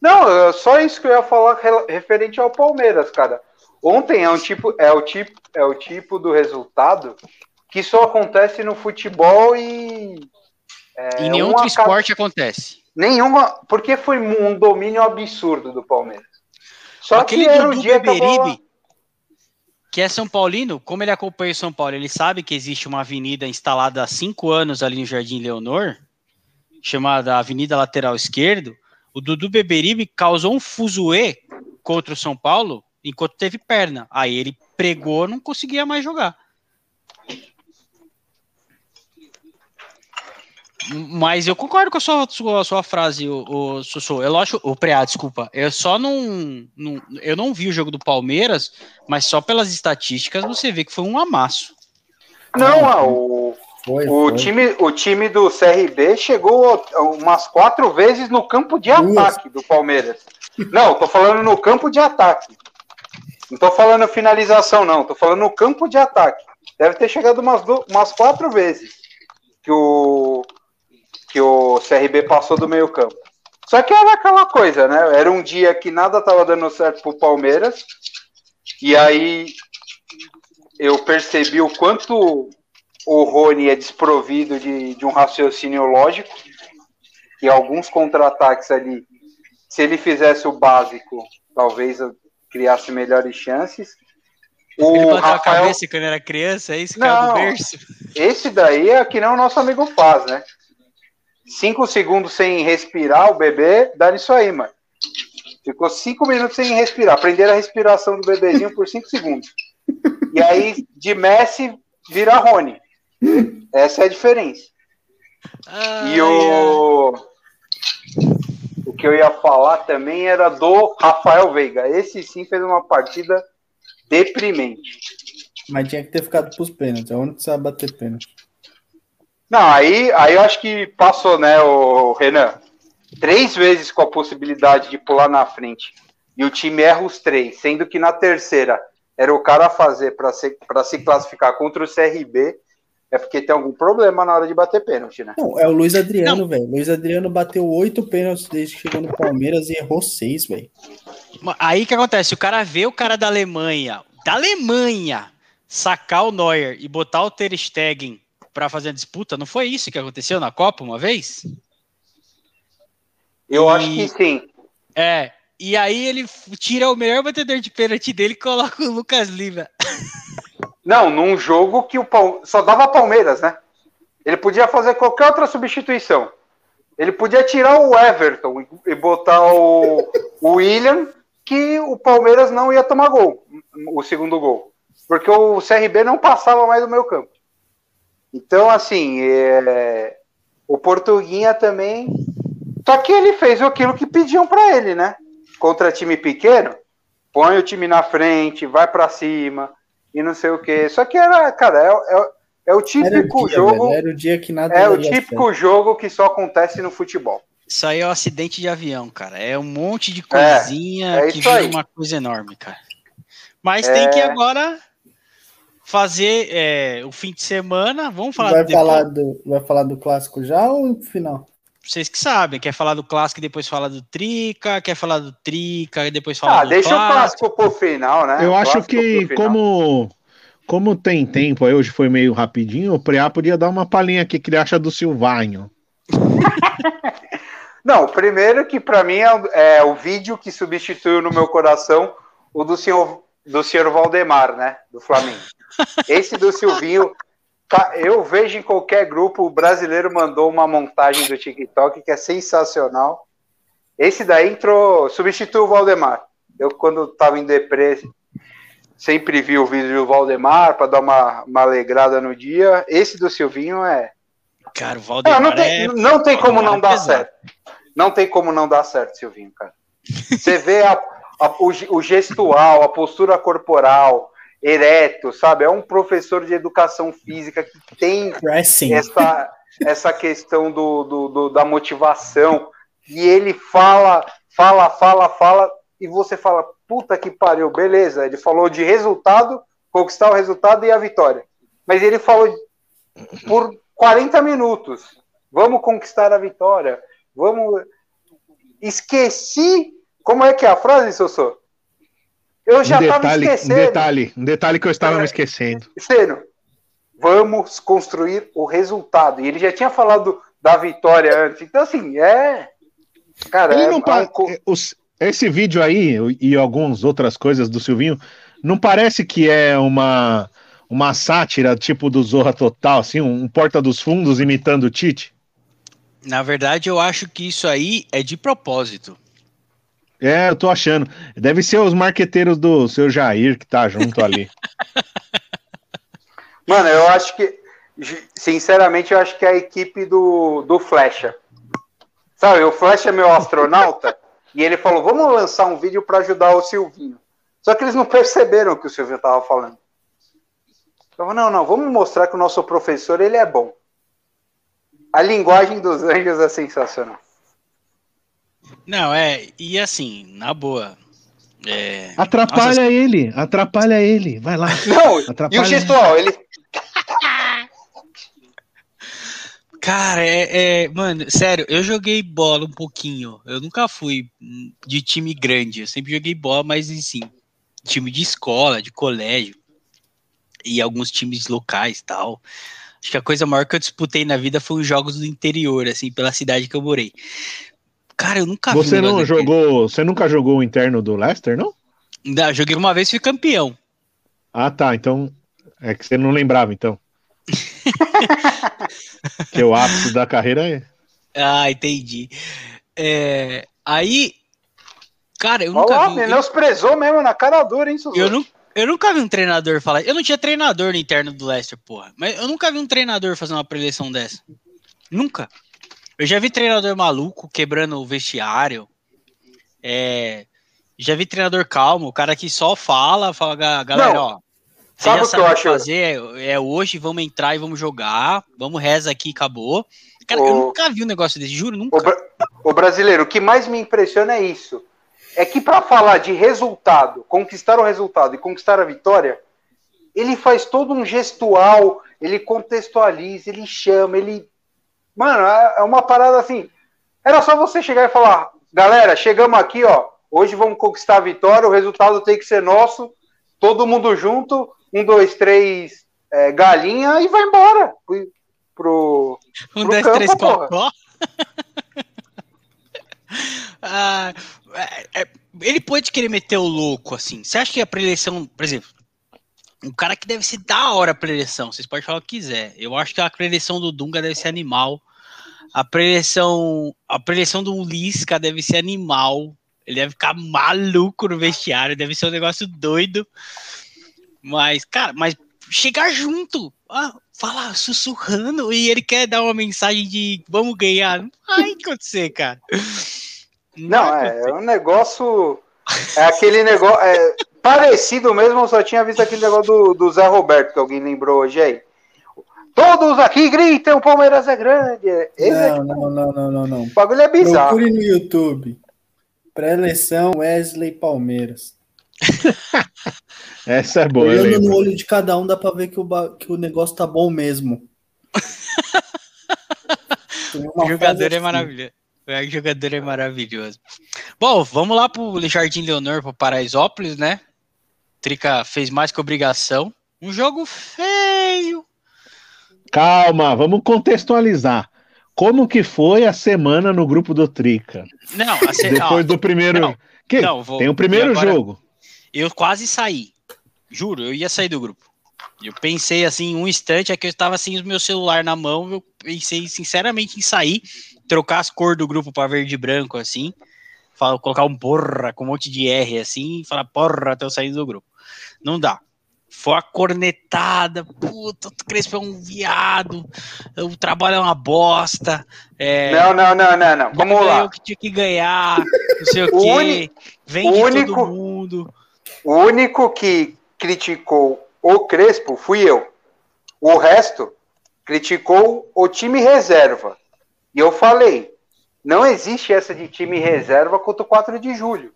Não, é só isso que eu ia falar referente ao Palmeiras, cara. Ontem é um tipo, é o tipo, é o tipo do resultado que só acontece no futebol e é, em nenhum um outro esporte acontece. nenhuma, porque foi um domínio absurdo do Palmeiras. Só Aquele que era o dia que a bola... Beberibe, que é São Paulino, como ele acompanha o São Paulo, ele sabe que existe uma avenida instalada há cinco anos ali no Jardim Leonor, chamada Avenida Lateral Esquerdo. O Dudu Beberibe causou um fuzuê contra o São Paulo enquanto teve perna. Aí ele pregou, não conseguia mais jogar. Mas eu concordo com a sua, sua, sua frase, o, o Sussu. Eu acho, o Preá, desculpa. Eu só não, não. Eu não vi o jogo do Palmeiras, mas só pelas estatísticas você vê que foi um amasso. Não, ah, o, Foi, o, foi. time, o time do CRB chegou umas quatro vezes no campo de ataque do Palmeiras. Não, tô falando no campo de ataque. Não tô falando finalização, não. Tô falando no campo de ataque. Deve ter chegado umas, umas quatro vezes que o, que o CRB passou do meio campo. Só que era aquela coisa, né? Era um dia que nada tava dando certo pro Palmeiras. E aí eu percebi o quanto o Rony é desprovido de, de um raciocínio lógico. E alguns contra-ataques ali, se ele fizesse o básico, talvez criasse melhores chances. O ele bateu a Rafael, cabeça quando era criança, é isso? Do Não. berço. esse daí é que não o nosso amigo faz, né? Cinco segundos sem respirar, o bebê, dá nisso aí, mano. Ficou cinco minutos sem respirar. Aprenderam a respiração do bebezinho por cinco segundos. E aí, de Messi, vira Rony. Essa é a diferença. Ai, E o. O que eu ia falar também era do Rafael Veiga. Esse sim fez uma partida deprimente. Mas tinha que ter ficado pros pênaltis. É o único que sabe bater pênalti. Não, aí, aí eu acho que passou, né, o Renan? Três vezes com a possibilidade de pular na frente. e o time erra os três, sendo que na terceira era o cara a fazer para se, se classificar contra o CRB, é porque tem algum problema na hora de bater pênalti, né? Não, é o Luiz Adriano, velho. Luiz Adriano bateu oito pênaltis desde que chegou no Palmeiras e errou seis, velho. Aí que acontece? O cara vê o cara da Alemanha, da Alemanha, sacar o Neuer e botar o Ter Stegen para fazer a disputa, não foi isso que aconteceu na Copa uma vez? Eu E- acho que sim. É. E aí ele tira o melhor batedor de pênalti dele e coloca o Lucas Lima. Não, num jogo que o Pal... só dava Palmeiras, né? Ele podia fazer qualquer outra substituição. Ele podia tirar o Everton e- botar o, o William, que o Palmeiras não ia tomar gol, o segundo gol. Porque o CRB não passava mais do meu campo. Então, assim, é, o Portuguinha também. Só que ele fez aquilo que pediam para ele, né? Contra time pequeno, põe o time na frente, vai para cima e não sei o quê. Só que era, cara, é, é- é o Era o típico dia, jogo. velho, Era o dia que nada É o típico jogo que só acontece no futebol. Isso aí é um acidente de avião, cara. É um monte de coisinha é que isso vira aí. uma coisa enorme, cara. Mas tem que É. agora fazer é, o fim de semana. Vamos falar Vai depois- falar, do, vai falar do clássico já ou no final? Vocês que sabem, quer falar do clássico e depois falar do Trica, quer falar do Trica e depois falar Ah, do deixa o clássico. pro final, né? Eu O acho que, como, como tem tempo, aí hoje foi meio rapidinho, o Preá podia dar uma palhinha aqui que ele acha do Silvanho. Não, primeiro que pra mim é, o- é o vídeo que substituiu no meu coração o do senhor, do senhor Valdemar, né? Do Flamengo. Esse do Silvinho, eu vejo em qualquer grupo, o brasileiro mandou uma montagem do TikTok que é sensacional. Esse daí entrou, substituiu o Valdemar. Eu, quando tava em deprê, sempre vi o vídeo do Valdemar para dar uma, uma alegrada no dia. Esse do Silvinho é, Cara, o não, Valdemar não, tem, é... não tem como não dar pesado. certo. Não tem como não dar certo, Silvinho, cara. Você vê a- a- o, o gestual, a postura corporal, ereto, sabe? É um professor de educação física que tem Pressing. essa, essa questão do, do- do- da motivação. E ele fala, fala, fala, fala, e você fala, puta que pariu, beleza. Ele falou de resultado, conquistar o resultado e a vitória. Mas ele falou por 40 minutos. Vamos conquistar a vitória. Vamos. Esqueci. Como é que é a frase, Sossô? Eu já um, estava detalhe, um esquecendo. detalhe, um detalhe que eu estava É. me esquecendo. Seno, vamos construir o resultado. E ele já tinha falado da vitória antes. Então, assim, é. Cara, Ele é, não é pa- um os- esse vídeo aí e algumas outras coisas do Silvinho não parece que é uma uma sátira tipo do Zorra Total, assim, um Porta dos Fundos imitando o Tite? Na verdade, eu acho que isso aí é de propósito. É, eu tô achando. Deve ser os marqueteiros do seu Jair que tá junto ali. Mano, eu acho que. Sinceramente, eu acho que é a equipe do, do Flecha. Sabe, o Flecha é meu astronauta. e ele falou: vamos lançar um vídeo para ajudar o Silvinho. Só que eles não perceberam o que o Silvinho tava falando. Então, não, não, vamos mostrar que o nosso professor ele é bom. A linguagem dos anjos é sensacional. Não, é. E assim, na boa. É, Atrapalha Nossa, ele, atrapalha ele. Vai lá. Não, e Atrapalha. o gestual, ele. Cara, é, é- Mano, sério, eu joguei bola um pouquinho. Eu nunca fui de time grande. Eu sempre joguei bola, mas assim, time de escola, de colégio. E alguns times locais tal. Acho que a coisa maior que eu disputei na vida foi os jogos do interior, assim, pela cidade que eu morei. Cara, eu nunca vi um Você não jogou, você nunca jogou o interno do Leicester, não? Não, joguei uma vez e fui campeão. Ah, tá. Então é que você não lembrava, então. que o ápice da carreira é. Ah, entendi. É, aí, cara, eu nunca lá, vi. Eu, menosprezou mesmo na cara dura, hein, eu, nu- eu nunca vi um treinador falar. Eu não tinha treinador no interno do Leicester, porra. Mas eu nunca vi um treinador fazer uma preleção dessa. Nunca. Eu já vi treinador maluco quebrando o vestiário. É, já vi treinador calmo, o cara que só fala, fala, "Ga- galera, Não. ó. Sabe o que eu o acho? fazer, é, é hoje, vamos entrar e vamos jogar, vamos reza aqui, acabou. Cara, eu O- nunca vi um negócio desse, juro, O, nunca. bra- o brasileiro, o que mais me impressiona é isso. é que para falar de resultado, conquistar o resultado e conquistar a vitória, ele faz todo um gestual, ele contextualiza, ele chama, ele. Mano, é uma parada assim. Era só você chegar e falar, galera, chegamos aqui, ó. Hoje vamos conquistar a vitória, o resultado tem que ser nosso, todo mundo junto, um, dois, três, é, galinha e vai embora pro, pro, um, pro dois, campo, três, cocó. ah, é, é, ele pode querer meter o louco assim. Você acha que a preleção, por exemplo, um cara que deve ser da hora a preleção, vocês podem falar o que quiser. Eu acho que a preleção do Dunga deve ser animal. A preleção, a preleção do Lisca deve ser animal. Ele deve ficar maluco no vestiário, deve ser um negócio doido. Mas, cara, mas chegar junto, ah, falar sussurrando e ele quer dar uma mensagem de vamos ganhar. Não vai acontecer, cara. Não, é, é um negócio. É aquele negócio. É, parecido mesmo, eu só tinha visto aquele negócio do, do Zé Roberto, que alguém lembrou hoje aí. Todos aqui gritam, Palmeiras é grande. Esse não, é, não, não, não, não, não. O bagulho é bizarro. Procure no YouTube. Pré-eleição Wesley Palmeiras. Essa é boa. Olhando no olho de cada um, dá pra ver que o, que o negócio tá bom mesmo. o jogador é maravilhoso. O jogador é maravilhoso. Bom, vamos lá pro Jardim Leonor, pro Paraisópolis, né? Trica fez mais que obrigação. Um jogo feio. Calma, vamos contextualizar. Como que foi a semana no grupo do Trica? Não, se... depois do primeiro. Não, que? Não, vou... Tem o primeiro agora... jogo. Eu quase saí. Juro, eu ia sair do grupo. Eu pensei assim, um instante, é que eu estava sem o meu celular na mão, eu pensei sinceramente em sair, trocar as cores do grupo para verde e branco, assim, fala, colocar um porra com um monte de R assim, e falar porra até eu sair do grupo. Não dá. Foi a cornetada, puta, o Crespo é um viado, o trabalho é uma bosta. É, não, não, não, não, não. Vamos lá. Eu que tinha que ganhar, não sei o, o quê. Vende único, todo mundo. O único que criticou o Crespo fui eu. O resto criticou o time reserva. E eu falei, não existe essa de time reserva contra o 4 de julho.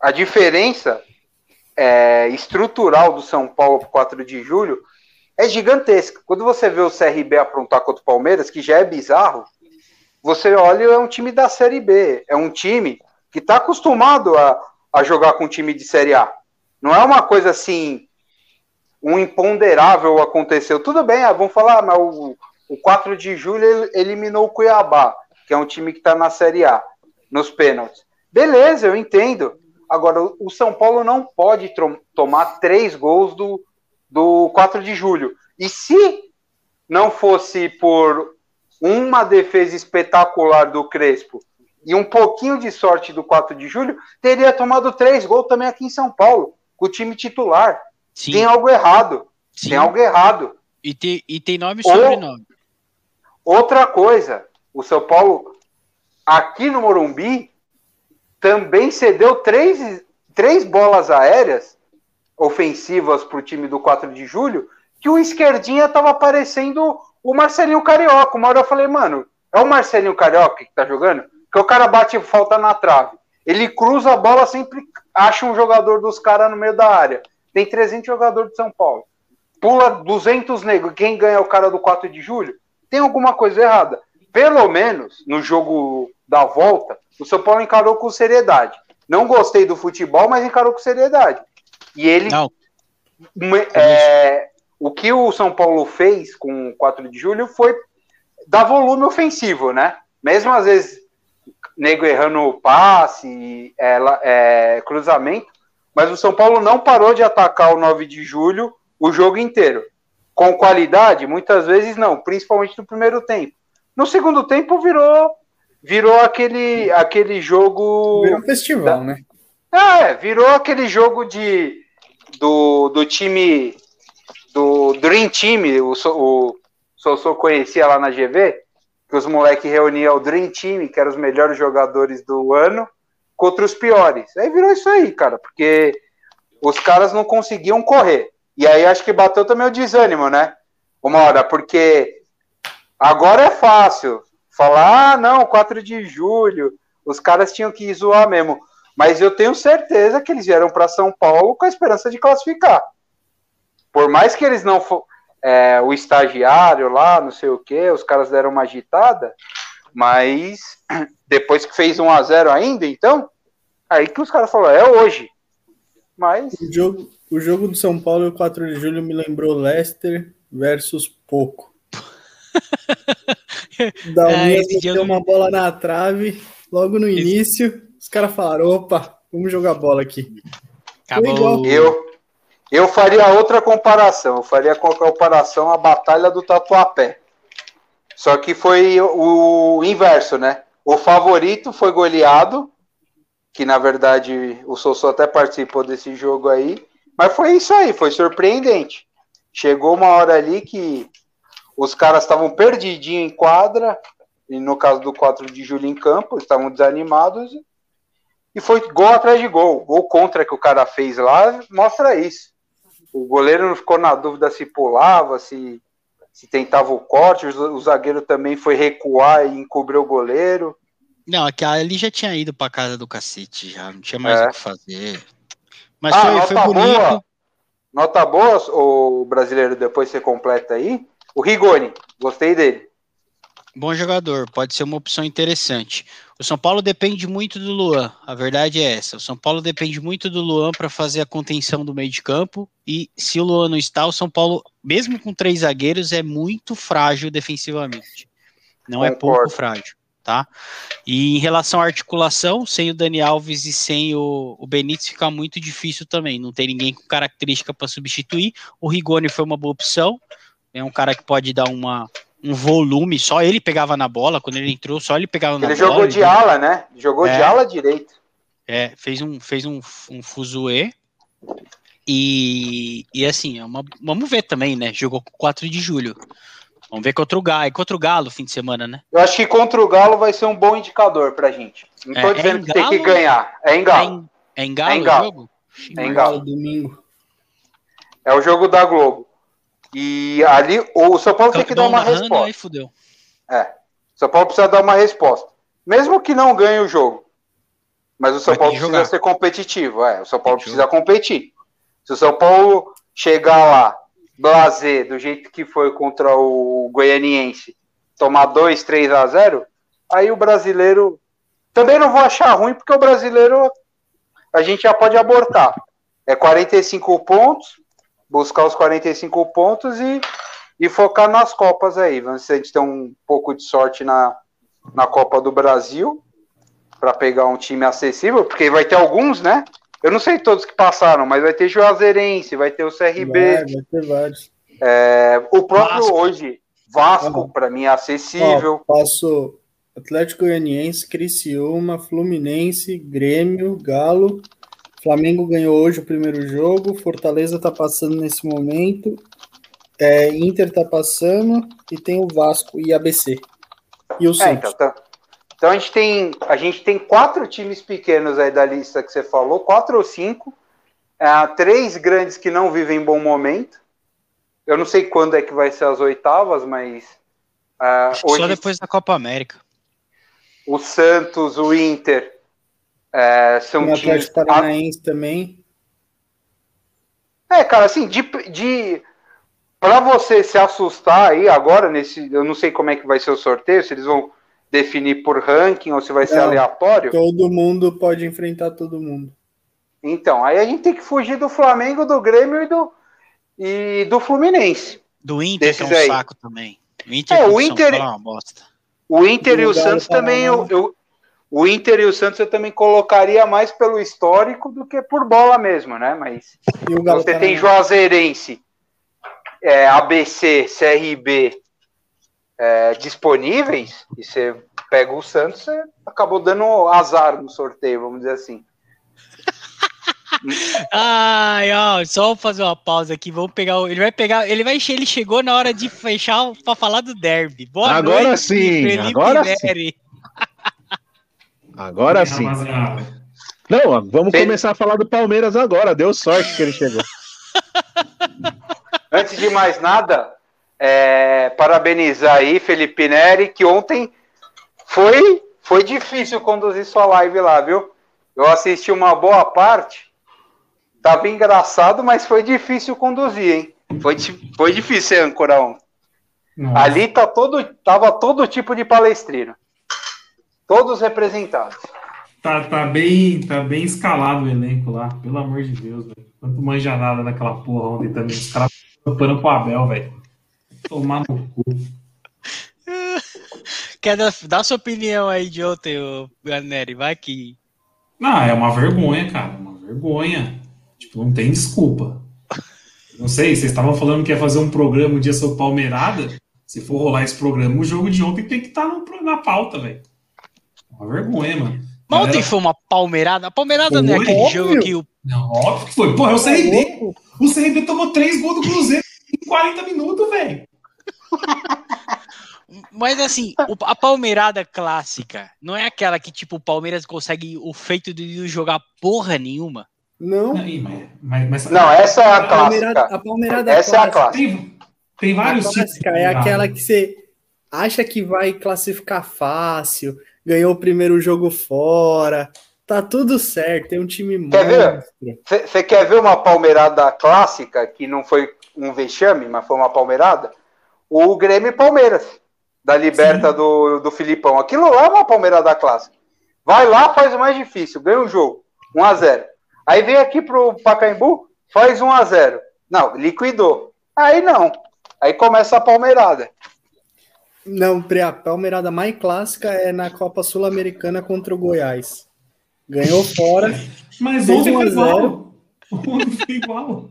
A diferença é, estrutural do São Paulo para o 4 de julho é gigantesca. Quando você vê o CRB aprontar contra o Palmeiras, que já é bizarro, você olha, é um time da Série B. É um time que está acostumado a, a jogar com time de Série A. Não é uma coisa assim, um imponderável aconteceu. Tudo bem, ah, vamos falar, mas o, o 4 de julho eliminou o Cuiabá, que é um time que está na Série A, nos pênaltis. Beleza, eu entendo. Agora, o São Paulo não pode tomar três gols do, do 4 de julho. E se não fosse por uma defesa espetacular do Crespo e um pouquinho de sorte do 4 de julho, teria tomado três gols também aqui em São Paulo com o time titular. Sim. Tem algo errado. Sim. Tem algo errado. E tem, e tem nome e sobrenome. Outra coisa, o São Paulo, aqui no Morumbi, também cedeu três, três bolas aéreas ofensivas para o time do 4 de julho, que o esquerdinha estava parecendo o Marcelinho Carioca. Uma hora eu falei, mano, é o Marcelinho Carioca que tá jogando? Que o cara bate falta na trave. Ele cruza a bola, sempre acha um jogador dos caras no meio da área. Tem 300 jogadores de São Paulo. Pula 200 negros. Quem ganha é o cara do 4 de julho? Tem alguma coisa errada. Pelo menos no jogo da volta, o São Paulo encarou com seriedade. Não gostei do futebol, mas encarou com seriedade. E ele. Não. É, o que o São Paulo fez com o 4 de julho foi dar volume ofensivo, né? Mesmo às vezes nego errando passe, é, é, cruzamento, mas o São Paulo não parou de atacar o 9 de julho o jogo inteiro. Com qualidade, muitas vezes não, principalmente no primeiro tempo. No segundo tempo virou virou aquele aquele jogo virou um festival, da... né? É, virou aquele jogo de do, do time do Dream Team, o, o Sossô conhecia lá na GV, que os moleques reuniam o Dream Team, que eram os melhores jogadores do ano, contra os piores. Aí virou isso aí, cara, porque os caras não conseguiam correr. E aí acho que bateu também o desânimo, né? Uma hora, porque agora é fácil falar, ah, não, 4 de julho, os caras tinham que zoar mesmo. Mas eu tenho certeza que eles vieram para São Paulo com a esperança de classificar. Por mais que eles não for, é, o estagiário lá, não sei o que, os caras deram uma agitada, mas depois que fez 1 a 0 ainda, então, aí que os caras falaram, é hoje. Mas O jogo, o jogo do São Paulo, 4 de julho, me lembrou Leicester versus Poco. Dalminha É, esse uma bola na trave logo no início. Os caras falaram: opa, vamos jogar bola aqui. Acabou. eu eu faria outra comparação, eu faria com a comparação à batalha do Tatuapé. Só que foi o, o inverso, né? O favorito foi goleado, que na verdade o Sossô até participou desse jogo aí, mas foi isso aí, foi surpreendente. Chegou uma hora ali que os caras estavam perdidinhos em quadra, e no caso do 4 de julho em campo, estavam desanimados, e foi gol atrás de gol. Gol contra que o cara fez lá mostra isso. O goleiro não ficou na dúvida se pulava, se, se tentava o corte, o, o zagueiro também foi recuar e encobrir o goleiro. Não, aquela ali já tinha ido pra casa do cacete, já não tinha mais É. o que fazer. Mas Ah, foi, nota foi bonito. boa. Nota boa, o brasileiro, depois você completa aí. O Rigoni, gostei dele. Bom jogador, pode ser uma opção interessante. O São Paulo depende muito do Luan, a verdade é essa. O São Paulo depende muito do Luan para fazer a contenção do meio de campo. E se o Luan não está, o São Paulo, mesmo com três zagueiros, é muito frágil defensivamente. Não é pouco Concordo. frágil, tá? E em relação à articulação, sem o Dani Alves e sem o, o Benítez, fica muito difícil também. Não tem ninguém com característica para substituir. O Rigoni foi uma boa opção. É um cara que pode dar uma, um volume, só ele pegava na bola, quando ele entrou, só ele pegava na Ele bola. jogou ele de ala, né? Jogou É. de ala direito. É, fez um, fez um, um fuzuê. E, e assim, é uma, vamos ver também, né? Jogou com 4 de julho. Vamos ver contra o Galo, é contra o Galo fim de semana, né? Eu acho que contra o Galo vai ser um bom indicador pra gente. Não tô É- é dizendo em que tem que Galo? ganhar. É em É Galo. em, é em Galo, É em Galo. o jogo? É em Galo. Domingo. É o jogo da Globo. E ali o São Paulo tem que dar uma resposta. Aí fudeu. É. O São Paulo precisa dar uma resposta. Mesmo que não ganhe o jogo. Mas o São Vai Paulo precisa jogar. ser competitivo. É, o São Paulo Tem precisa competir. Se o São Paulo chegar lá, blazer, do jeito que foi contra o Goianiense, tomar 2, 3 a 0, aí o brasileiro. Também não vou achar ruim, porque o brasileiro a gente já pode abortar. É 45 pontos, buscar os 45 pontos e, e focar nas Copas aí. Vamos ver se a gente tem um pouco de sorte na, na Copa do Brasil para pegar um time acessível, porque vai ter alguns, né? Eu não sei todos que passaram, mas vai ter Juazeirense, vai ter o CRB, Vai, vai ter vários. é, o próprio Vasco. hoje, Vasco, Uhum. para mim é acessível. Ó, passou Atlético Goianiense, Criciúma, Fluminense, Grêmio, Galo. Flamengo ganhou hoje o primeiro jogo. Fortaleza tá passando nesse momento. É, Inter tá passando. E tem o Vasco e ABC. E o É, Santos. então, tá. Então a gente tem a gente tem quatro times pequenos aí da lista que você falou, quatro ou cinco, é, três grandes que não vivem bom momento. Eu não sei quando é que vai ser as oitavas, mas é, hoje Só depois da Copa América. o Santos, o Inter é, são o times. Atlético Paranaense também. É, cara, assim, de, de para você se assustar aí agora nesse, eu não sei como é que vai ser o sorteio, se eles vão definir por ranking ou se vai ser Não. aleatório. Todo mundo pode enfrentar todo mundo. Então, aí a gente tem que fugir do Flamengo, do Grêmio e do, e do Fluminense. Do Inter, que é um aí. saco também. O Inter, É, o São Inter- Paulo é uma bosta. O Inter e o Santos também, eu, eu- o Inter e o Santos eu também colocaria mais pelo histórico do que por bola mesmo, né? Mas E você tem Paranaense. Juazeirense, é, ABC, CRB é, disponíveis, e você pega o Santos, você acabou dando azar no sorteio, vamos dizer assim. Ai, ó, só vou fazer uma pausa aqui. Vamos pegar. o- Ele vai pegar. Ele vai. Ele chegou na hora de fechar pra falar do derby. Boa Agora noite, sim, agora sim. Agora sim. Não, vamos começar a falar do Palmeiras agora. Deu sorte que ele chegou. Antes de mais nada, é, parabenizar aí Felipe Neri, que ontem foi, foi difícil conduzir sua live lá, viu? Eu assisti uma boa parte. Tava engraçado, mas foi difícil conduzir, hein? Foi, foi difícil ser âncora ontem. Nossa. Ali tá todo, tava todo tipo de palestrino. Todos representados. Tá, tá, bem, tá bem escalado o elenco lá, pelo amor de Deus, velho. Quanto manja nada naquela porra ontem também. Os caras pano pro Abel, velho. Tomar no cu. Quer dar, dá sua opinião aí de ontem, ô Neri, vai que. Não, é uma vergonha, cara. é Uma vergonha. Tipo, não tem desculpa. Não sei, vocês estavam falando que ia fazer um programa um dia sobre Palmeirada. Se for rolar esse programa, o jogo de ontem tem que estar na pauta, velho. Uma vergonha, mano. Mas ontem foi uma palmeirada. A palmeirada não é aquele óbvio. jogo que o. Não, óbvio que foi. Porra, é o Tá CRB. louco? O CRB tomou três gols do Cruzeiro em 40 minutos, velho. Mas assim, a palmeirada clássica não é aquela que, tipo, o Palmeiras consegue o feito de não jogar porra nenhuma. Não. Aí, mas, mas, Não, essa é a A palmeirada, clássica. a palmeirada Essa é a clássica. clássica. Tem, tem A vários tipos. clássica é aquela que você acha que vai classificar fácil, ganhou o primeiro jogo fora, tá tudo certo, tem um time Quer ver? monstro. Você quer ver uma palmeirada clássica, que não foi um vexame, mas foi uma palmeirada? O Grêmio e Palmeiras, da Liberta do, do Filipão. Aquilo lá é uma palmeirada clássica. Vai lá, faz o mais difícil, ganha o jogo, 1x0. Aí vem aqui pro Pacaembu, faz 1x0. Não, liquidou. Aí não. Aí começa a palmeirada. Não, a palmeirada mais clássica é na Copa Sul-Americana contra o Goiás. Ganhou fora, Mas ontem 1 a foi 0. igual. Ontem foi igual.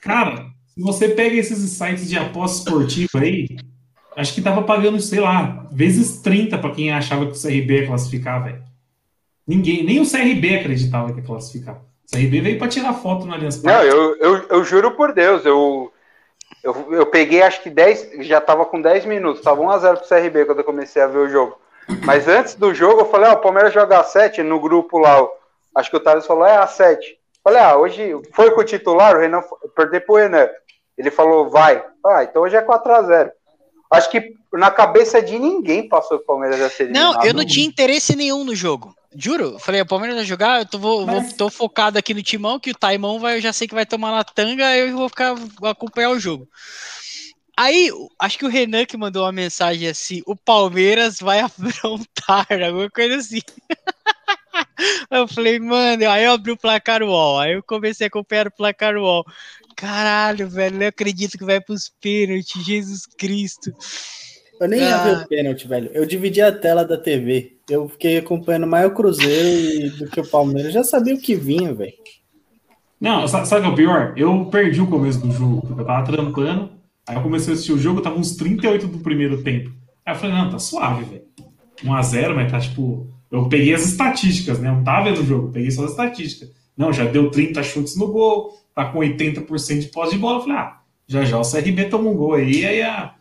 Cara, se você pega esses sites de aposta esportiva aí, acho que tava pagando, sei lá, vezes 30 pra quem achava que o CRB ia classificar, velho. Ninguém, nem o CRB acreditava que ia classificar. O CRB veio pra tirar foto na Aliança Não, eu, eu, eu juro por Deus, eu, eu, eu peguei acho que 10, já tava com 10 minutos, tava 1x0 pro CRB quando eu comecei a ver o jogo. Mas antes do jogo eu falei, ó, o Palmeiras joga a 7 no grupo lá, acho que o Thales falou, é a 7. Falei, ah, hoje foi com o titular, o Renan, eu perdi pro Renan. Ele falou, vai. Ah, então hoje é 4x0. Acho que na cabeça de ninguém passou o Palmeiras ia ser Não, eliminado. eu não tinha interesse nenhum no jogo. Juro. Falei, o Palmeiras vai jogar, eu tô, vou, vou- Mas- tô focado aqui no timão, que o Taimão vai, eu já sei que vai tomar na tanga, eu vou ficar vou acompanhar o jogo. Aí, acho que o Renan que mandou uma mensagem assim: o Palmeiras vai afrontar, alguma coisa assim. Eu falei, mano, aí eu abri o placar UOL, aí eu comecei a acompanhar o placar UOL. Caralho, velho, não acredito que vai pros pênaltis, Jesus Cristo. Eu nem Ah. ver o pênalti, velho. Eu dividi a tela da TV. Eu fiquei acompanhando mais o Cruzeiro e- do que o Palmeiras. Já sabia o que vinha, velho. Não, sa- sabe o que é o pior? Eu perdi o começo do jogo, porque eu tava trampando. Aí eu comecei a assistir o jogo, tava uns 38 do primeiro tempo. Aí eu falei, não, tá suave, velho. 1x0, mas tá tipo. Eu peguei as estatísticas, né? Eu não tava vendo o jogo, peguei só as estatísticas. Não, já deu 30 chutes no gol, tá com 80% de posse de bola. Eu falei, ah, já já o CRB toma um gol aí, aí a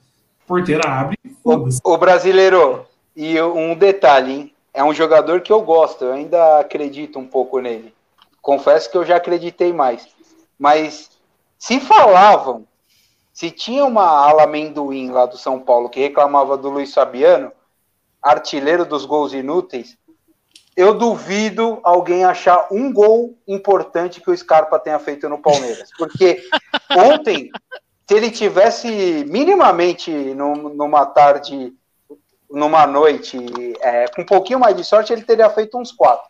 porteira abre e foda-se. O brasileiro, e um detalhe, hein? É um jogador que eu gosto, eu ainda acredito um pouco nele. Confesso que eu já acreditei mais. Mas se falavam, se tinha uma ala amendoim lá do São Paulo que reclamava do Luiz Fabiano, artilheiro dos gols inúteis, eu duvido alguém achar um gol importante que o Scarpa tenha feito no Palmeiras. Porque ontem, se ele tivesse minimamente num- numa tarde, numa noite, é, com um pouquinho mais de sorte, ele teria feito uns quatro.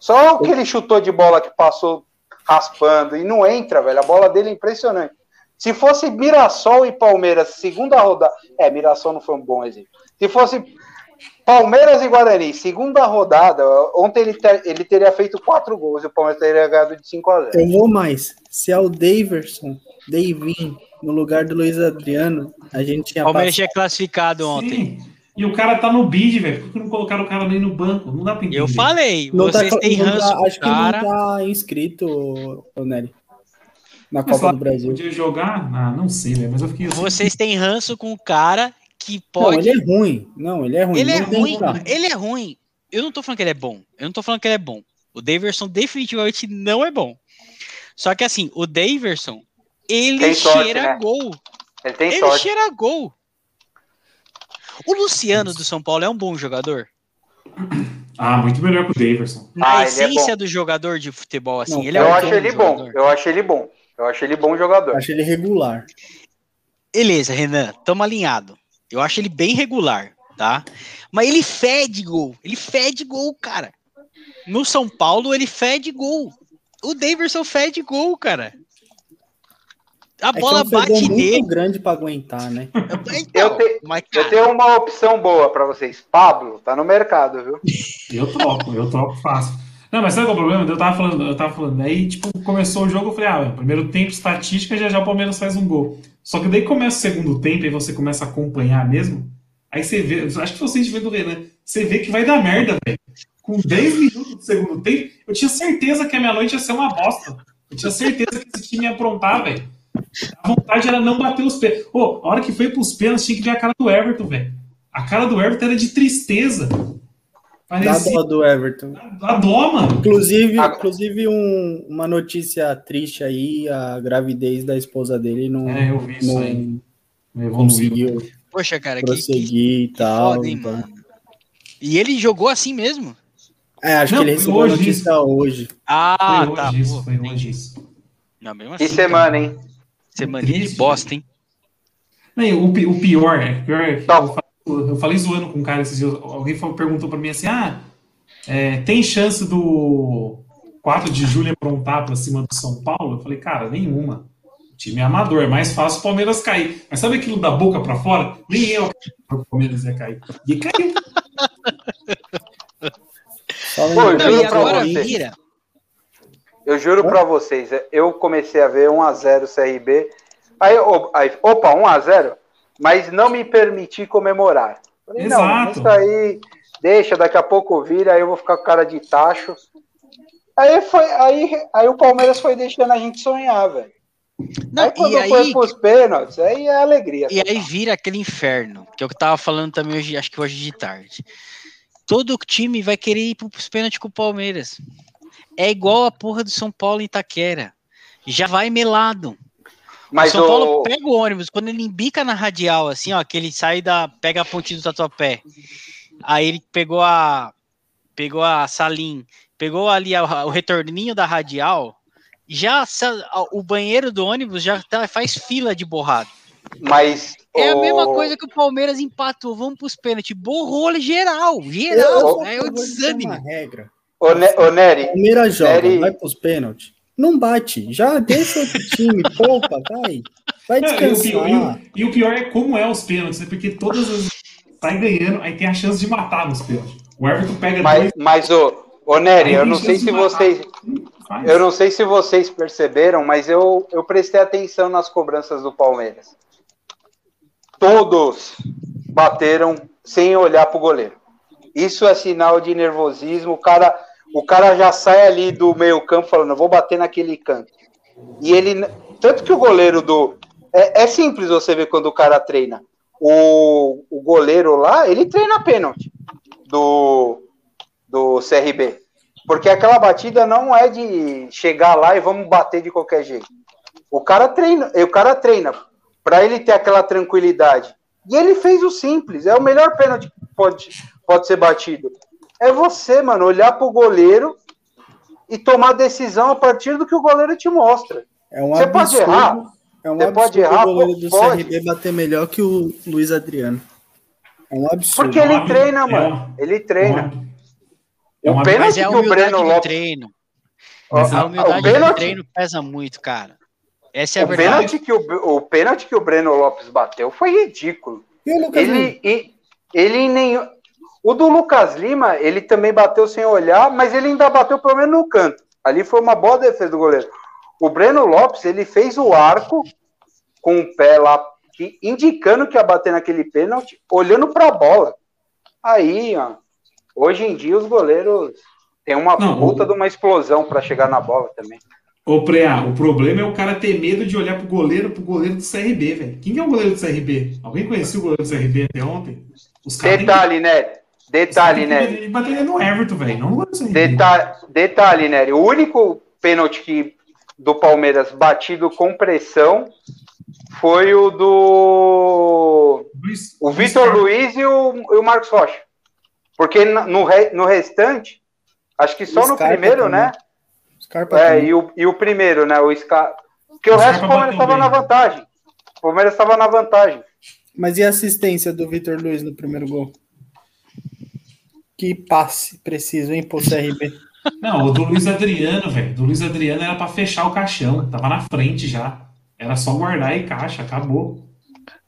Só o que ele chutou de bola que passou raspando e não entra, velho. A bola dele é impressionante. Se fosse Mirassol e Palmeiras, segunda rodada. É, Mirassol não foi um bom exemplo. Se fosse Palmeiras e Guarani, segunda rodada, ontem ele, ter- ele teria feito quatro gols e o Palmeiras teria ganhado de 5 a 0 Eu vou mais. Se é o Daverson, Davin, no lugar do Luiz Adriano, a gente tinha O Palmeiras passado. tinha classificado ontem. Sim. E o cara tá no bid, velho. Por que não colocaram o cara nem no banco? Não dá pra entender. Eu falei, Não tá vocês co- têm não tá- ranço com acho o que cara. não tá inscrito, ô Nery. Na Mas Copa lá, do Brasil. Podia jogar? Ah, não sei, velho. Mas eu fiquei assim. Vocês têm ranço com o cara que Não, pode. ele é ruim. Não, ele é ruim. Ele é não tem ruim, ele é ruim. Eu não tô falando que ele é bom. Eu não tô falando que ele é bom. O Daverson definitivamente não é bom. Só que assim, o Daverson, ele Tem sorte, cheira né? gol. Ele tem Ele sorte. cheira gol. O Luciano do São Paulo é um bom jogador? Ah, muito melhor que o Daverson. Na Ah, é essência bom. do jogador de futebol, assim. Não, ele é eu um acho bom ele bom. Eu acho ele bom. Eu acho ele bom jogador. Acho ele regular. Beleza, Renan, tamo alinhado. Eu acho ele bem regular, tá? Mas ele fede gol. Ele fede gol, cara. No São Paulo, ele fede gol. O Daverson fede gol, cara. A É que bola é um bate muito nele. grande pra aguentar, né? Então, Eu te- mas, Eu tenho uma opção boa pra vocês. Pablo, tá no mercado, viu? Eu troco, eu troco fácil. Não, mas sabe qual é o problema? Eu tava falando, eu tava falando, aí, tipo, começou o jogo, eu falei, ah, primeiro tempo, estatística, já já o Palmeiras faz um gol. Só que daí começa o segundo tempo e você começa a acompanhar mesmo, aí você vê, acho que você vê do Renan, você vê que vai dar merda, velho. Com 10 minutos do segundo tempo, eu tinha certeza que a minha noite ia ser uma bosta. Eu tinha certeza que esse time ia aprontar, velho. A vontade era não bater os pés. Pô, a hora que foi pros pênaltis, tinha que ver a cara do Everton, velho. A cara do Everton era de tristeza. Dá Parecia dó do Everton. a dó, mano. Inclusive, inclusive um- uma notícia triste aí, a gravidez da esposa dele não, É, eu vi isso aí. Evoluiu. conseguiu poxa, cara, que, que prosseguir e tal. foda, hein, então. mano. E ele jogou assim mesmo? É, acho Não, que ele recebeu a hoje notícia hoje. Ah, foi tá. hoje isso, pô, foi hoje isso. Não, mesmo assim, Que semana, hein? Semaninha de Triste, bosta, hein? Não, o, o pior, é, o pior é que Tá. eu, falei, eu falei zoando com um cara esses dias. Alguém falou- perguntou pra mim assim: ah, é, tem chance do 4 de julho aprontar pra cima do São Paulo? Eu falei, cara, nenhuma. O time é amador, é mais fácil o Palmeiras cair. Mas sabe aquilo da boca pra fora? Nem eu o Palmeiras ia cair. E caiu. Pô, e agora vira. Eu juro pra vocês, eu comecei a ver 1x0 CRB. Aí, opa, 1x0, mas não me permiti comemorar. Falei, não, Exato. isso aí, deixa, daqui a pouco vira, aí eu vou ficar com cara de tacho. Aí, foi, aí, aí o Palmeiras foi deixando a gente sonhar, velho. Não, Aí quando e foi aí, pros pênaltis, aí é alegria. e aí vira aquele inferno, que é o que eu tava falando também hoje, acho que hoje de tarde. Todo time vai querer ir pros pênaltis com o Palmeiras. É igual a porra do São Paulo em Itaquera. Já vai melado. Mas o São o, Paulo pega o ônibus, quando ele embica na radial, assim, ó, que ele sai da. pega a pontinha do tatuapé. Aí ele pegou a. pegou a Salim, pegou ali a- o retorninho da radial. Já o banheiro do ônibus já tá- faz fila de borrado. mas É a o- mesma coisa que o Palmeiras empatou. Vamos pros pênaltis. Borrou geral. Eu, Geral. a é o desânimo. uma regra. O, Ne- o Nery, Palmeiras joga, Nery- vai pros pênaltis. Não bate. Já deixa outro time, poupa, vai. Vai Não, e, o pior, e, descansar. o, e o pior é como é os pênaltis, né? porque todas as sai ganhando, aí tem a chance de matar nos pênaltis. O Everton pega mas, dois. mas o, o Nery, eu não sei se vocês Faz. Eu não sei se vocês perceberam, mas eu, eu prestei atenção nas cobranças do Palmeiras. Todos bateram sem olhar pro goleiro. Isso é sinal de nervosismo. O cara, o cara já sai ali do meio campo falando, vou bater naquele canto. E ele, tanto que o goleiro do é, é simples você ver quando o cara treina. O, o goleiro lá, ele treina pênalti do do CRB. Porque aquela batida não é de chegar lá e vamos bater de qualquer jeito. O cara treina, o cara treina para ele ter aquela tranquilidade. E ele fez o simples, é o melhor pênalti que pode, pode ser batido. É você, mano, olhar pro goleiro e tomar decisão a partir do que o goleiro te mostra. É um Você pode absurdo. errar. É um Você absurdo pode errar, o goleiro do pode. CRB bater melhor que o Luiz Adriano. É um absurdo. Porque ele É treina, mano. é Ele treina. É uma- O pênalti é que o Breno do Lopes. treino. Mas A humildade o do pênalti- treino pesa muito, cara. Essa é a O verdade. pênalti, que o, o pênalti que o Breno Lopes bateu foi ridículo. E o Lucas Lima? Ele, e- ele em nenhum. O do Lucas Lima, ele também bateu sem olhar, mas ele ainda bateu pelo menos no canto. Ali foi uma boa defesa do goleiro. O Breno Lopes, ele fez o arco com o pé lá, que- indicando que ia bater naquele pênalti, olhando para a bola. Aí, ó, hoje em dia os goleiros têm uma Não, puta o- de uma explosão para chegar na bola também. Ô, Preá, o problema é o cara ter medo de olhar pro goleiro, pro goleiro do CRB, velho. Quem que é o goleiro do CRB? Alguém conhecia o goleiro do CRB até ontem? Os que- Detalhe, né? Detalhe, né? Ele bateria no Everton, velho, não do CRB. Detalhe, Nery. O único pênalti que, do Palmeiras batido com pressão foi o do. Luiz- O Luiz Vitor. Luiz e o, e o Marcos Rocha. Porque no, re- no restante, acho que só O no Scarpa primeiro, também. né? Scarpa É, e o, e o primeiro, né? O Scar... Porque o, O resto Scarpa o Palmeiras estava na vantagem. O Palmeiras estava na vantagem. Mas e a assistência do Vitor Luiz no primeiro gol? Que passe preciso, hein, pro CRB? Não, o do Luiz Adriano, velho. Do Luiz Adriano era pra fechar o caixão. Tava na frente já. Era só guardar e caixa, acabou.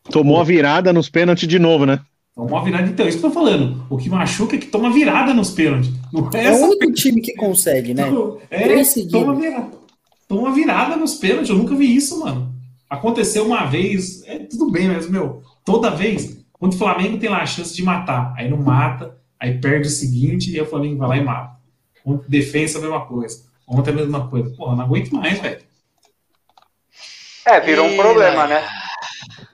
Tomou a virada nos pênaltis de novo, né? Tomou uma virada. Então, isso que eu tô falando. O que machuca é que toma virada nos pênaltis. Não é É o único time que consegue, né? É, toma virada. Toma virada nos pênaltis. Eu nunca vi isso, mano. Aconteceu uma vez. É tudo bem, mas, meu, toda vez. Quando o Flamengo tem lá a chance de matar, aí não mata, aí perde o seguinte, e aí o Flamengo vai lá e mata. Ontem, defesa, a mesma coisa. Ontem a mesma coisa. Porra, não aguento mais, velho. É, virou um problema, né? né?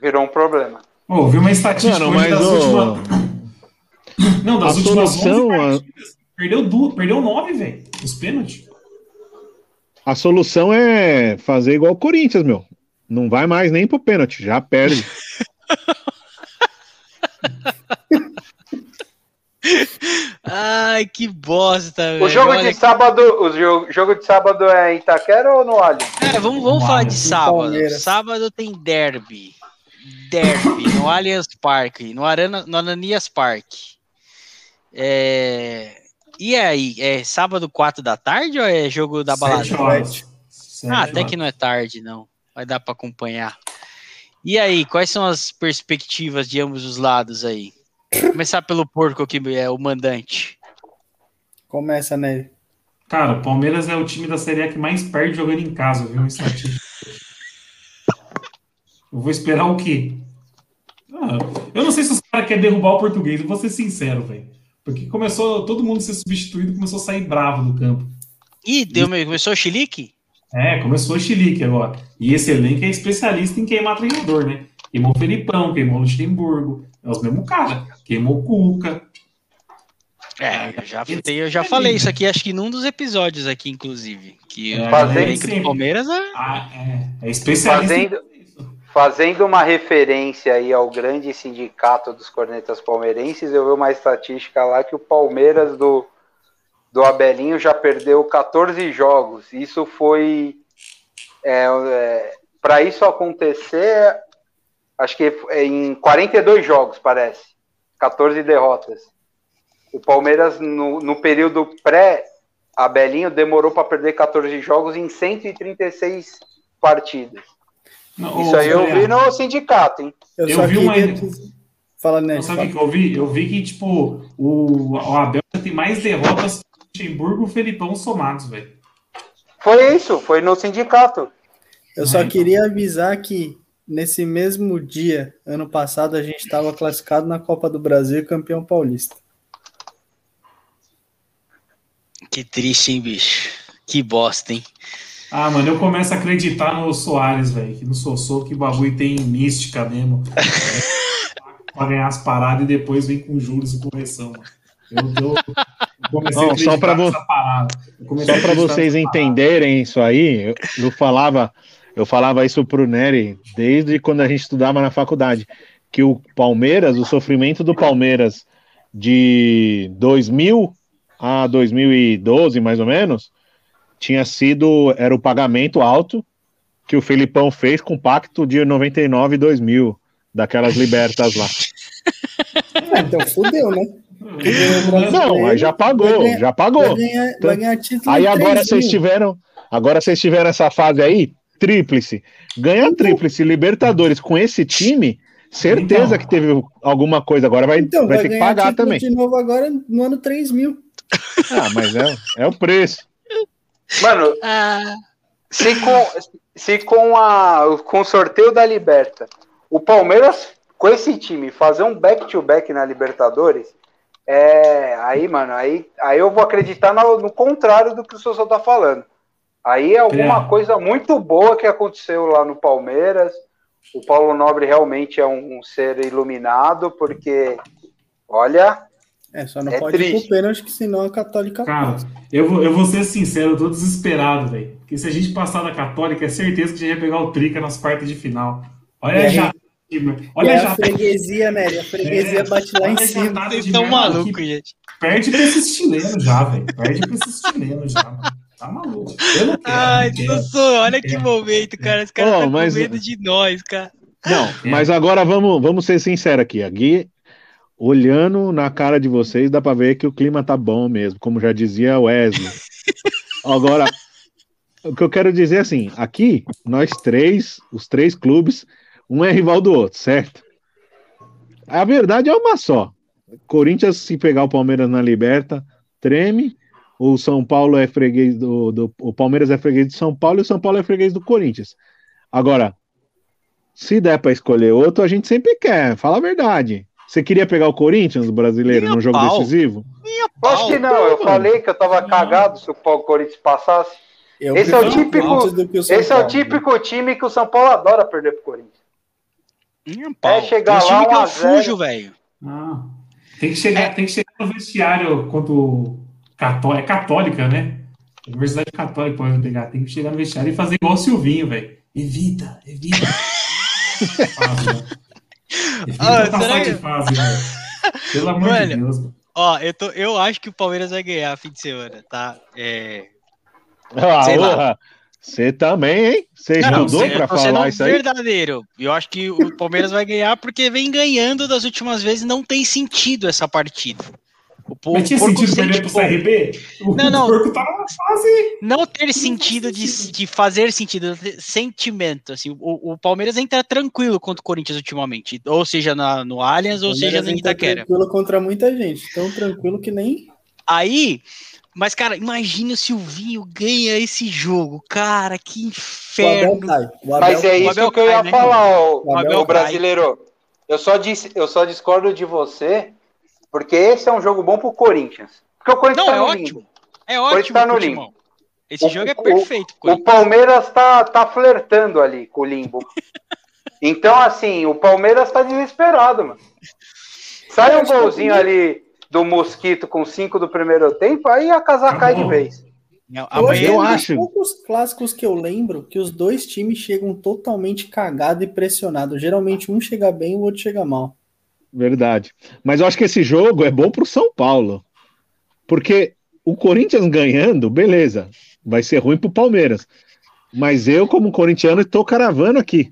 Virou um problema. Ô, eu vi uma estatística Mano, hoje mas das o- últimas. Não, das a últimas solução, 11 a- partidas. Perdeu, du... perdeu nove, velho. Os pênaltis. A solução é fazer igual o Corinthians, meu. Não vai mais nem pro pênalti, já perde. Ai, que bosta, velho. O jogo Olha de sábado, o jo- jogo de sábado é em Itaquera ou no Allianz? Cara, vamos, vamos falar de sábado. Palmeiras. Sábado tem derby. Derby, no Allianz Parque, no, Arana, no Ananias Parque. É... E aí, é sábado 4 da tarde ou é jogo da balada? Sete horas. Sete Ah, até que não é tarde, não. Vai dar para acompanhar. E aí, quais são as perspectivas de ambos os lados aí? Começar pelo porco que é o mandante. Começa, né? Cara, o Palmeiras é o time da Série A que mais perde jogando em casa, viu? Estatística. Eu vou esperar o quê? Ah, eu não sei se os caras querem derrubar o português, eu vou ser sincero, velho. Porque começou todo mundo a ser substituído, começou a sair bravo do campo. Ih, deu, começou o chilique? É, começou o chilique agora. E esse elenco é especialista em queimar treinador, né? Queimou o Felipão, queimou o Luxemburgo. É os mesmos caras. Queimou o Cuca. É, eu já, eu já falei isso aqui, acho que num dos episódios aqui, inclusive. Que É, o. Palmeiras é... Ah, é, é especialista. Fazendo-. Fazendo uma referência aí ao grande sindicato dos cornetas palmeirenses, eu vi uma estatística lá que o Palmeiras do, do Abelinho já perdeu 14 jogos. Isso foi. Para isso acontecer, acho que é em 42 jogos, parece. 14 derrotas. O Palmeiras, no, no período pré-Abelinho, demorou para perder 14 jogos em 136 partidas. Não, Isso aí eu vi no sindicato, hein? Eu, Eu só vi uma- Fala, né? Não, sabe o que eu vi? Eu vi que, tipo, o, o Abel tem mais derrotas que o Luxemburgo e o Felipão somados, velho. Foi isso, foi no sindicato. Eu só queria avisar que nesse mesmo dia, ano passado, a gente estava classificado na Copa do Brasil e campeão paulista. Que triste, hein, bicho? Que bosta, hein? Ah, mano, eu começo a acreditar no Soares, velho. Que no Sossô, que o bagulho tem mística mesmo. pra ganhar as paradas e depois vem com juros e correção, mano. Eu, eu, eu comecei Não, a acreditar só pra vo- nessa parada. Eu comecei Só a para acreditar vocês entenderem isso aí, eu, eu falava, eu falava isso pro Nery desde quando a gente estudava na faculdade, que o Palmeiras, o sofrimento do Palmeiras de 2000 a 2012, mais ou menos, tinha sido era o pagamento alto que o Felipão fez com o pacto de 99 e 2000 daquelas libertas lá. Ah, então fudeu, né? Não, aí já pagou, já Vai pagou. ganhar, vai ganhar. Aí agora vocês tiveram, agora vocês tiveram essa fase aí, tríplice. Ganha tríplice Libertadores com esse time, certeza Então. que teve alguma coisa. Agora vai, Então, vai vai ter que pagar também. de novo agora no ano 3 mil. Ah, mas é, é o preço. Mano, Ah, se com, se com, a, com o sorteio da Liberta, o Palmeiras, com esse time, fazer um back-to-back na Libertadores, é. Aí, mano, aí, aí eu vou acreditar no, no contrário do que o Sousa tá falando. Aí é alguma É. coisa muito boa que aconteceu lá no Palmeiras. O Paulo Nobre realmente é um, um ser iluminado, porque, olha, É, só não É pode ir triste. pro pênalti, que senão a Católica Cara, passa. eu vou, eu vou ser sincero, eu tô desesperado, velho. Porque se a gente passar da Católica, é certeza que a gente vai pegar o Trica nas quartas de final. Olha já. Olha é já. a freguesia, né? A freguesia É, bate lá em cima. Vocês estão malucos, gente. Perde pra esses chilenos já, velho. Perde pra esses chilenos já, mano. Tá maluco. Eu não quero. Ai, não quero. Sussu, olha que momento, cara. Os caras Ô, estão mas- com medo de nós, cara. Não, mas agora vamos, vamos ser sinceros aqui. Aqui, olhando na cara de vocês, dá pra ver que o clima tá bom mesmo, como já dizia Wesley. Agora, o que eu quero dizer é assim, aqui, nós três, os três clubes, um é rival do outro, certo? A verdade é uma só. Corinthians, se pegar o Palmeiras na Liberta, treme. O São Paulo é freguês do, do. O Palmeiras é freguês do São Paulo e o São Paulo é freguês do Corinthians. Agora, se der pra escolher outro, a gente sempre quer. Fala a verdade. Você queria pegar o Corinthians, o brasileiro, Nem a num jogo pau. decisivo? Acho que não, eu mano. falei que eu tava cagado se o Paulo Corinthians passasse. Eu Esse é o típico- o Esse é o Paulo. típico time que o São Paulo adora perder pro Corinthians. Minha pau. chegar Tem lá, time que eu fujo, velho. Ah, tem, que chegar, tem que chegar no vestiário quanto cató é católica, né? Universidade Católica pode pegar. Tem que chegar no vestiário e fazer igual o Silvinho, velho. Evita, evita. fase, né? Evita Ah, passar será de que- fase, velho. Pelo amor Mano, de Deus. mano. Ó, eu, tô, eu acho que o Palmeiras vai ganhar fim de semana, tá? É. Ah, Sei lá. porra. Você também, hein? Você Não, estudou sendo falar isso aí? verdadeiro. Eu acho que o Palmeiras vai ganhar porque vem ganhando das últimas vezes, não tem sentido essa partida. O, Mas tinha o porco sentido perder pro. CRB? O, Não, não. o porco tá numa fase. Não ter sentido de, de fazer sentido, sentimento. Assim, o, o Palmeiras entra tranquilo contra o Corinthians ultimamente, ou seja na, no Allianz, ou seja entra Itaquera. tranquilo contra muita gente. Tão tranquilo que nem. Aí, mas cara, imagina se o Vinho ganha esse jogo, cara, que O Abel inferno. O Abel Mas é o isso Abel que eu ia cai, né, falar, ô, O Abel ô brasileiro. Eu só, disse, eu só discordo de você, porque esse é um jogo bom pro Corinthians. Porque o Corinthians Não, tá é no ótimo. limbo. É Corinthians ótimo, tá no limbo. Esse O- jogo é o- perfeito. O Corinthians. Palmeiras tá, tá flertando ali com o limbo. Então, assim, o Palmeiras tá desesperado, mano. Sai um golzinho ali do Mosquito com cinco do primeiro tempo, aí a casa cai de vez. Não, é um eu acho. poucos clássicos que eu lembro que os dois times chegam totalmente cagado e pressionado. Geralmente um chega bem e o outro chega mal. Verdade. Mas eu acho que esse jogo é bom pro São Paulo. Porque o Corinthians ganhando, beleza, vai ser ruim pro Palmeiras. Mas eu, como corintiano, estou caravando aqui.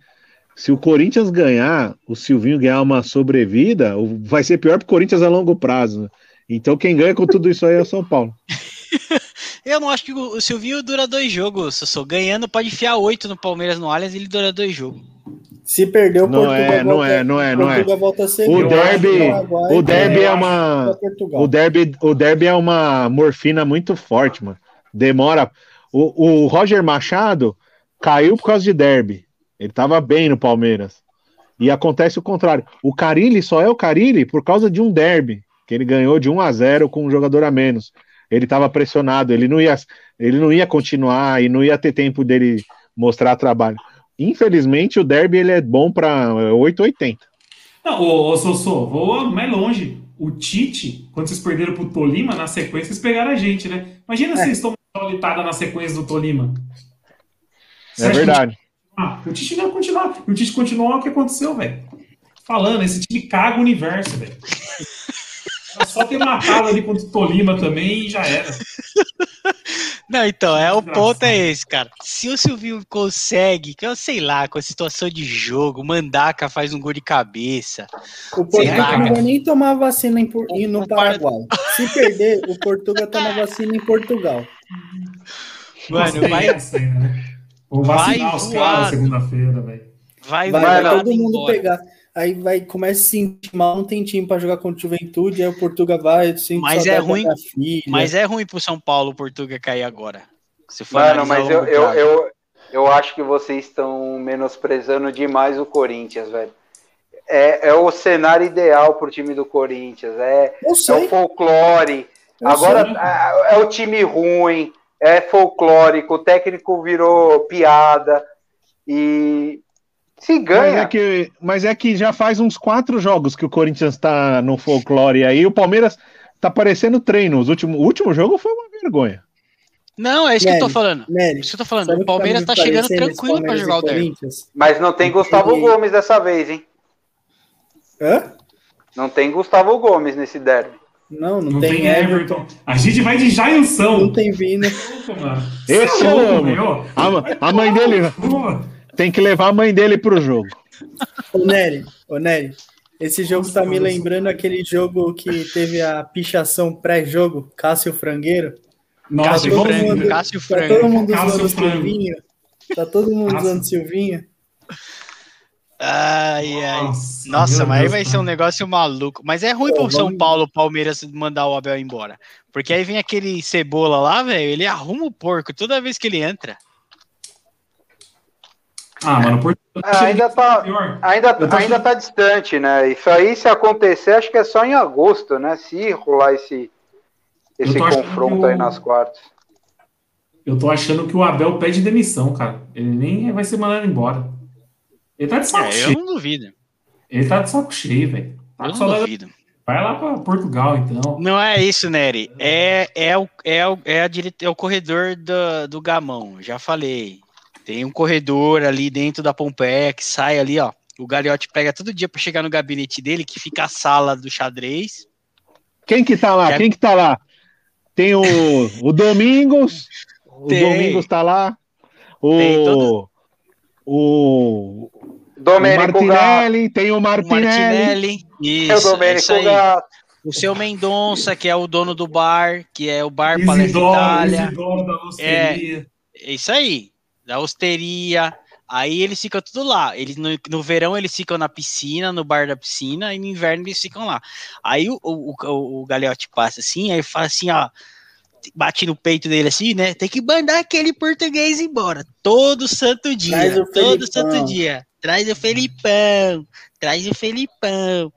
Se o Corinthians ganhar, o Silvinho ganhar uma sobrevida, o- vai ser pior pro Corinthians a longo prazo. Então quem ganha com tudo isso aí é o São Paulo. eu não acho que o o Silvinho dura dois jogos. Sou ganhando, pode enfiar oito no Palmeiras no Allianz, ele dura dois jogos. Se perder o Não Portugal é, não volta, é, não é, não é. Portugal volta a ser O derby- O derby é uma. O derby, o derby é uma morfina muito forte, mano. Demora. O, o Roger Machado caiu por causa de derby. Ele tava bem no Palmeiras. E acontece o contrário. O Carilli só é o Carilli por causa de um derby, que ele ganhou de 1 a 0 com um jogador a menos. Ele tava pressionado, ele não ia, ele não ia continuar e não ia ter tempo dele mostrar trabalho. Infelizmente, o derby ele é bom para 880. Não, ô, ô Sossô, vou mais longe. O Tite, quando vocês perderam pro Tolima, na sequência, vocês pegaram a gente, né? Imagina É. se vocês tomam uma litada na sequência do Tolima. Você É acha que verdade. Ah, o Tite não ia continuar. E o Tite continuou o que aconteceu, velho. Falando, esse time caga o universo, velho. Só ter matado ali contra o Tolima também e já era. Não, então, é o ponto é esse, cara. Se o Silvinho consegue, que eu sei lá, com a situação de jogo, Mandaca faz um gol de cabeça. O Portugal não vai nem tomar vacina em, no Paraguai. Se perder, o Portugal toma vacina em Portugal. Mano, Nossa, vai, essa ainda, né? Vou vacinar Vai os caras segunda-feira, velho. vai, Vai, vai vai todo mundo embora. pegar. Aí vai, começa a se sentir mal, não tem time pra jogar contra o Juventude, aí o Portugal vai, sente Mas é ruim-. Mas é ruim pro São Paulo o Portuga cair agora. Se for Mano, mas eu, eu, eu, eu acho que vocês estão menosprezando demais o Corinthians, velho. É, é o cenário ideal pro time do Corinthians. É, é o folclore. eu Agora sei. é, é o time ruim, é folclórico, o técnico virou piada. E se Mas é, ganha. que, mas é que já faz uns quatro jogos que o Corinthians tá no folclore aí. O Palmeiras tá parecendo treino. Os últimos, o último jogo foi uma vergonha. Não, é isso que eu tô falando. Nery, Isso que eu tô falando. O tá Palmeiras me tá chegando tranquilo pra jogar o e derby. Mas não tem Gustavo Ele- Gomes dessa vez, hein? Hã? Não tem Gustavo Gomes nesse derby. Não, não, Não tem, tem Everton. Everton. A gente vai de Jailson. Não tem Vina. Esse é louco, o homem. A, a mãe dele Pô, tem que levar a mãe dele pro jogo. Ô, Nery, ô, Nery, esse jogo tá me lembrando aquele jogo que teve a pichação pré-jogo, Cássio Frangueiro. Nossa, Tá Cássio todo igual- Frango, mundo- Cássio Tá Frango. todo mundo Cássio usando Frango. Silvinho. Tá todo mundo Cássio. usando Silvinho. Ai, ai. Nossa, Nossa, mas aí Deus, vai cara. ser um negócio maluco. Mas é ruim Pô, pro São Paulo, Palmeiras mandar o Abel embora. Porque aí vem aquele cebola lá, velho. Ele arruma o porco toda vez que ele entra. Ah, mano, por... Ah, ainda tá, pior. ainda, Eu tô ainda tá distante, né? Isso aí, se acontecer, acho que é só em agosto, né? Se rolar esse, esse Eu confronto o- aí nas quartas. Eu tô achando que o Abel pede demissão, cara. Ele nem vai ser mandado embora. Ele tá de saco É, eu cheio. não duvido. Ele tá de saco cheio, velho. Tá Eu não saudade. duvido. Vai lá pra Portugal, então. Não é isso, Nery. É, é, o, é, o, é, a dire... é o corredor do, do Gamão. Já falei. Tem um corredor ali dentro da Pompeia que sai ali, ó. O Gagliotti pega todo dia pra chegar no gabinete dele, que fica a sala do xadrez. Quem que tá lá? Quer- Quem que tá lá? Tem o, o Domingos. O Tem. Domingos tá lá. O, Tem todo- o, o Domênico Gato. Martinelli. Tem o O Martinelli. Martinelli. É o Isso, é. Gato. O seu Mendonça, que é o dono do bar, que é o Bar Palestra Isidoro, Itália. Isidoro da Osteria. É isso aí. Da osteria. Aí eles ficam tudo lá. Eles, no, no verão eles ficam na piscina, no bar da piscina, e no inverno eles ficam lá. Aí o, o, o, o Galeote passa assim, aí fala assim, ó. Bate no peito dele assim, né? Tem que mandar aquele português embora. Todo santo dia. Traz o todo Felipão. santo dia. Traz o Felipão. Traz o Felipão.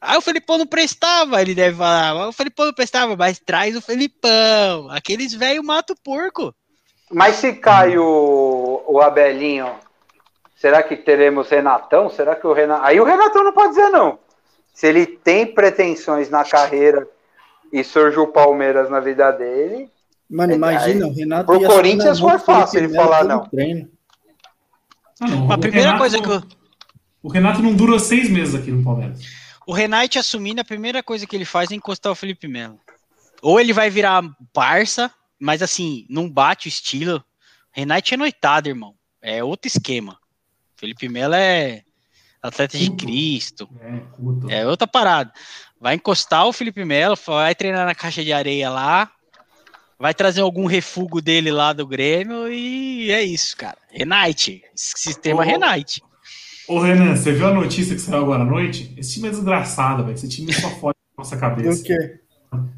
Aí o Felipão não prestava, ele deve falar. "Mas O Felipão não prestava, mas traz o Felipão. Aqueles velho matam o porco. Mas se cai o, o Abelinho, será que teremos Renatão? Será que o Renatão. Aí o Renatão não pode dizer não. Se ele tem pretensões na carreira e surge o Palmeiras na vida dele. Mano, É, imagina, aí, o Renato pro ia Corinthians foi fácil ele falar não. Ah, A o primeira Renato- coisa que eu, O Renato não dura seis meses aqui no Palmeiras. o Renate assumindo, a primeira coisa que ele faz é encostar o Felipe Melo. Ou ele vai virar parça, mas assim, não bate o estilo. Renate é noitado, irmão. É outro esquema. Felipe Melo é atleta de. Cristo. É. É outra parada. Vai encostar o Felipe Melo, vai treinar na caixa de areia lá, vai trazer algum refugo dele lá do Grêmio e é isso, cara. Renate. Sistema Ô, Renate. Ô, Renan, você viu a notícia que saiu agora à noite? Esse time é desgraçado, velho. Esse time só fode na nossa cabeça. quê?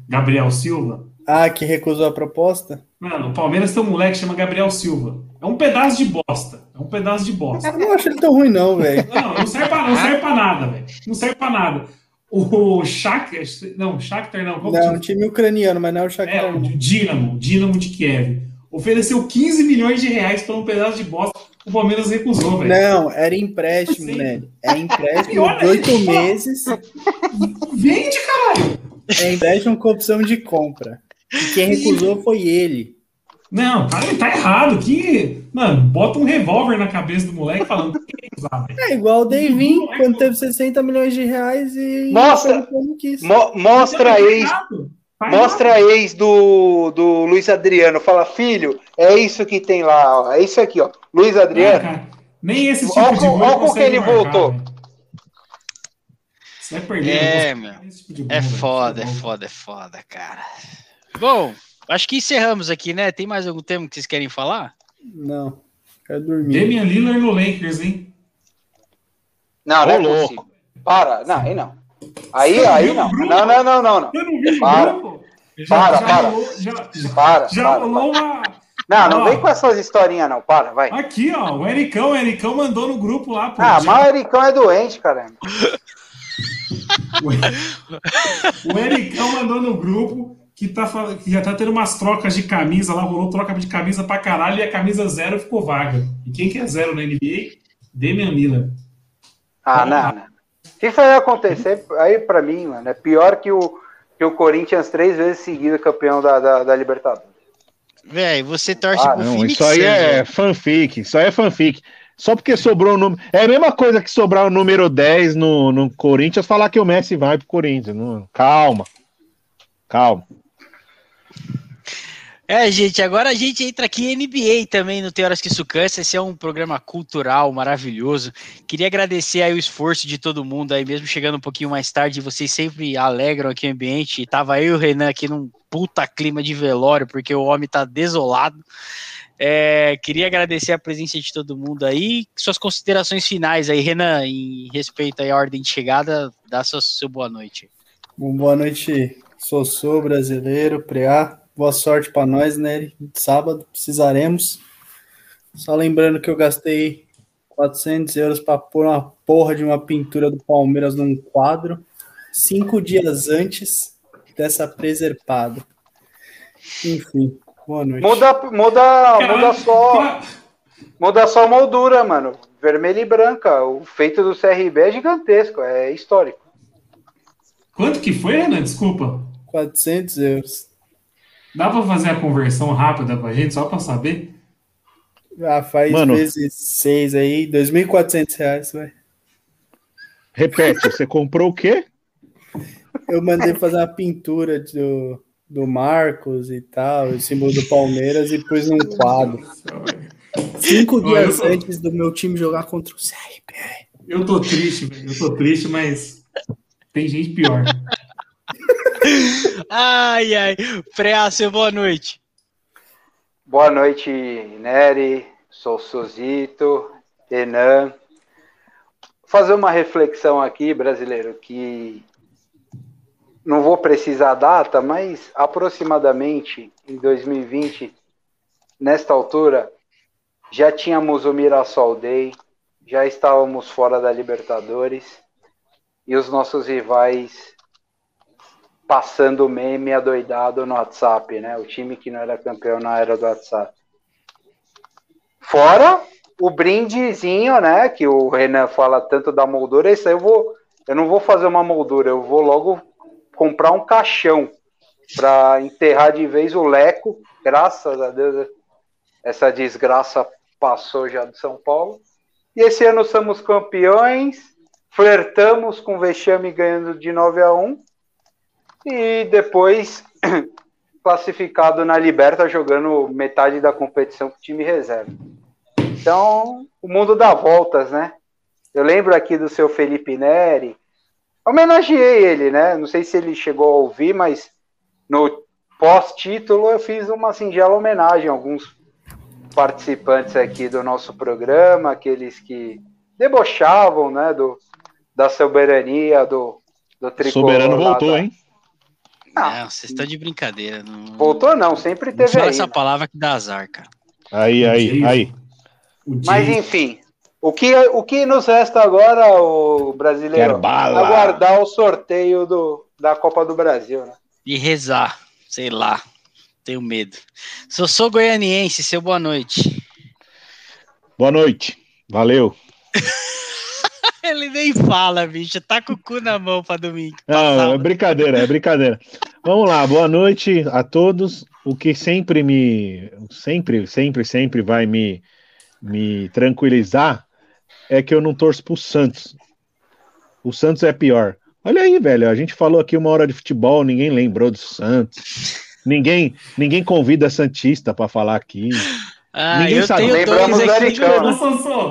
Gabriel Silva. Ah, que recusou a proposta? Mano, o Palmeiras tem um moleque que chama Gabriel Silva. É um pedaço de bosta. É um pedaço de bosta. Eu não acho ele tão ruim, não, velho. Não, não serve pra, não serve pra nada, velho. Não serve pra nada. O Shakhtar, não, Shakhtar não. Qual Não, um time ucraniano, mas não é o É, Shakhtar. o não. Dinamo, Dinamo de Kiev. Ofereceu 15 milhões de reais por um pedaço de bosta. O Palmeiras recusou, velho. Não, era empréstimo, né? É empréstimo de oito meses. Vende, caralho! É empréstimo com opção de compra. E quem recusou foi ele. Não, tá, tá errado. Que, mano, bota um revólver na cabeça do moleque falando que tem que usar, velho. É igual o Devin, quando teve 60 milhões de reais e Mostra. Mo- mostra a ex, Tá mostra a ex do, do Luiz Adriano. Fala, filho, é isso que tem lá, ó. É isso aqui, ó. Luiz. Adriano. Ah, cara, nem esse tipo Olha de gol olha com que ele marcar, voltou. Você vai perder. É, meu. tipo gol, É foda, é Tá bom. foda, é foda, cara. Bom, acho que encerramos aqui, né? Tem mais algum tema que vocês querem falar? Não, quero dormir. Damian Lillard no Lakers, hein? Não, não é Ô, louco. possível. Para, não, aí não. Aí, aí não. Não, não, não, não, não. Eu não vi o Para. grupo. Já, Para, já para. rolou- já, Para, já para, rolou uma. Não, não Ó. vem com essas historinhas, não. Para, vai. Aqui, ó, o Ericão, o Ericão mandou no grupo lá, pô. Ah, mas o Ericão é doente, caramba. O Ericão mandou no grupo que, tá, que já tá tendo umas trocas de camisa lá, rolou troca de camisa pra caralho e a camisa zero ficou vaga. E quem que é zero na NBA? Damian Lillard. Ah, não, não. Se isso aí acontecer, aí pra mim, mano, é pior que o, que o Corinthians três vezes seguida campeão da, da, da Libertadores. Véi, você torce Ah, pro Não, Phoenix isso aí é velho. fanfic. Isso aí é fanfic. Só porque sobrou o número. É a mesma coisa que sobrar o número 10 no, no Corinthians, falar que o Messi vai pro Corinthians. Não, calma. Calma. É, gente, agora a gente entra aqui em NBA também no Tem Horas Que Isso Cansa. Esse é um programa cultural maravilhoso. Queria agradecer aí o esforço de todo mundo aí, mesmo chegando um pouquinho mais tarde. Vocês sempre alegram aqui o ambiente. Tava eu e o Renan aqui num puta clima de velório, porque o homem tá desolado. É, queria agradecer a presença de todo mundo aí. Suas considerações finais aí, Renan, em respeito à ordem de chegada, dá sua, sua boa noite. Bom, boa noite, Sossô, brasileiro, Preá. Boa sorte para nós, né? Sábado precisaremos. Só lembrando que eu gastei 400 euros para pôr uma porra de uma pintura do Palmeiras num quadro, cinco dias antes dessa preservada. Enfim, boa noite. Muda, muda, muda só. Muda só a moldura, mano. Vermelha e branca. O feito do CRB é gigantesco, é histórico. Quanto que foi, Renan? Desculpa. 400 euros. Dá para fazer a conversão rápida pra gente, só para saber? Ah, faz Mano, vezes seis aí, 2.400 reais, vai. Repete, você comprou o quê? Eu mandei fazer uma pintura do, do Marcos e tal, o símbolo do Palmeiras e pus num quadro. Cinco dias antes do meu time jogar contra o CRB. Eu tô triste, velho. Eu tô triste, mas tem gente pior ai, ai. Preácio, boa noite. Boa noite, Nery, sou Suzito, Enan. Vou fazer uma reflexão aqui, brasileiro, que não vou precisar a data, mas aproximadamente em 2020, nesta altura, já tínhamos o Mirassol Day, já estávamos fora da Libertadores e os nossos rivais passando meme adoidado no WhatsApp, né? O time que não era campeão na era do WhatsApp. Fora o brindezinho, né? Que o Renan fala tanto da moldura. Isso aí eu vou. Eu não vou fazer uma moldura, eu vou logo comprar um caixão para enterrar de vez o Leco. Graças a Deus, essa desgraça passou já de São Paulo. E esse ano somos campeões, flertamos com o Vexame ganhando de 9 a 1 e depois classificado na Liberta jogando metade da competição com o time reserva. Então, o mundo dá voltas, né? Eu lembro aqui do seu Felipe Neri, homenageei ele, né? Não sei se ele chegou a ouvir, mas no pós-título eu fiz uma singela homenagem a alguns participantes aqui do nosso programa, aqueles que debochavam, né, do, da soberania do, do tricolor. Soberano voltou, da, hein? Não, vocês estão de brincadeira. Não... Voltou não, sempre teve não fala aí. essa palavra que dá azar, cara. Aí, aí, aí. Mas enfim, o que, o que nos resta agora, o brasileiro? Aguardar o sorteio do, da Copa do Brasil, né? E rezar, sei lá. Tenho medo. Sou, sou goianiense, seu boa noite. Boa noite. Valeu. Ele nem fala, bicho. Tá com o cu na mão pra domingo. Não, é brincadeira, é brincadeira. Vamos lá, boa noite a todos. O que sempre me. Sempre, sempre, sempre vai me, me tranquilizar é que eu não torço pro Santos. O Santos é pior. Olha aí, velho. A gente falou aqui uma hora de futebol, ninguém lembrou do Santos. Ninguém, ninguém convida Santista para falar aqui. Ah, Ninguém eu sabe. tenho Lembramos dois aqui.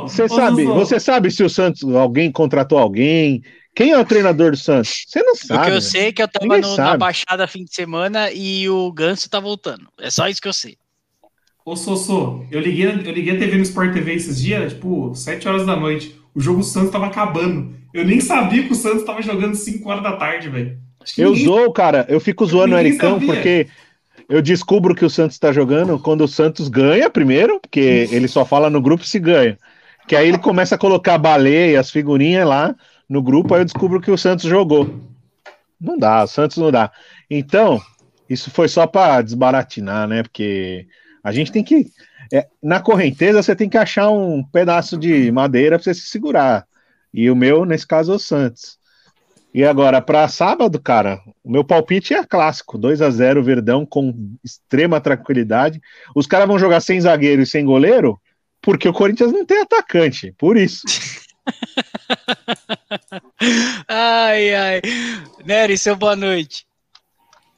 Você sabe, você sabe se o Santos, alguém contratou alguém? Quem é o treinador do Santos? Você não sabe. O que eu sei é que eu tava no, na Baixada fim de semana e o Ganso tá voltando. É só isso que eu sei. Ô, Sossô, eu liguei, eu liguei a TV no Sport TV esses dias, tipo, 7 horas da noite. O jogo do Santos tava acabando. Eu nem sabia que o Santos tava jogando 5 horas da tarde, velho. Eu ninguém... zoo, cara. Eu fico zoando o Ericão sabia. porque eu descubro que o Santos está jogando quando o Santos ganha primeiro, porque ele só fala no grupo se ganha. Que aí ele começa a colocar baleia, as figurinhas lá no grupo, aí eu descubro que o Santos jogou. Não dá, o Santos não dá. Então, isso foi só para desbaratinar, né? Porque a gente tem que. É, na correnteza, você tem que achar um pedaço de madeira para você se segurar. E o meu, nesse caso, é o Santos. E agora, para sábado, cara, o meu palpite é clássico: 2 a 0 Verdão com extrema tranquilidade. Os caras vão jogar sem zagueiro e sem goleiro, Porque o Corinthians não tem atacante, por isso. ai, ai. Nery, seu boa noite.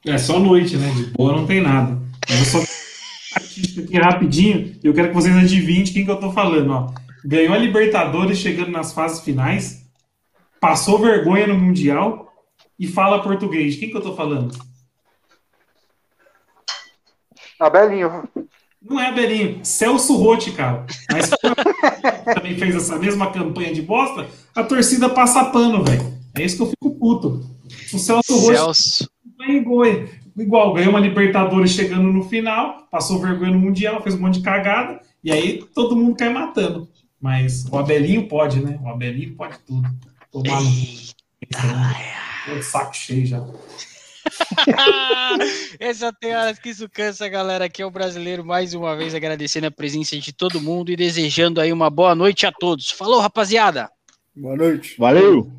É só noite, né? De boa não tem nada. Eu só aqui rapidinho, eu quero que vocês adivinhem de quem que eu tô falando, ó. Ganhou a Libertadores chegando nas fases finais, passou vergonha no Mundial e fala português. Quem que eu tô falando? Abelinho. Não é Belinho, Celso Rotti, cara. Mas também fez essa mesma campanha de bosta, a torcida passa pano, velho. É isso que eu fico puto. O Celso Rotti Celso. igual, igual, ganhou uma Libertadores chegando no final, passou vergonha no Mundial, fez um monte de cagada, e aí todo mundo cai matando. Mas o Abelinho pode, né? O Abelinho pode tudo. Tomar no. Tô de saco cheio já. Essa tem horas que isso cansa, galera. Aqui é o brasileiro, mais uma vez agradecendo a presença de todo mundo e desejando aí uma boa noite a todos. Falou, rapaziada! Boa noite. Valeu!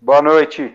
Boa noite.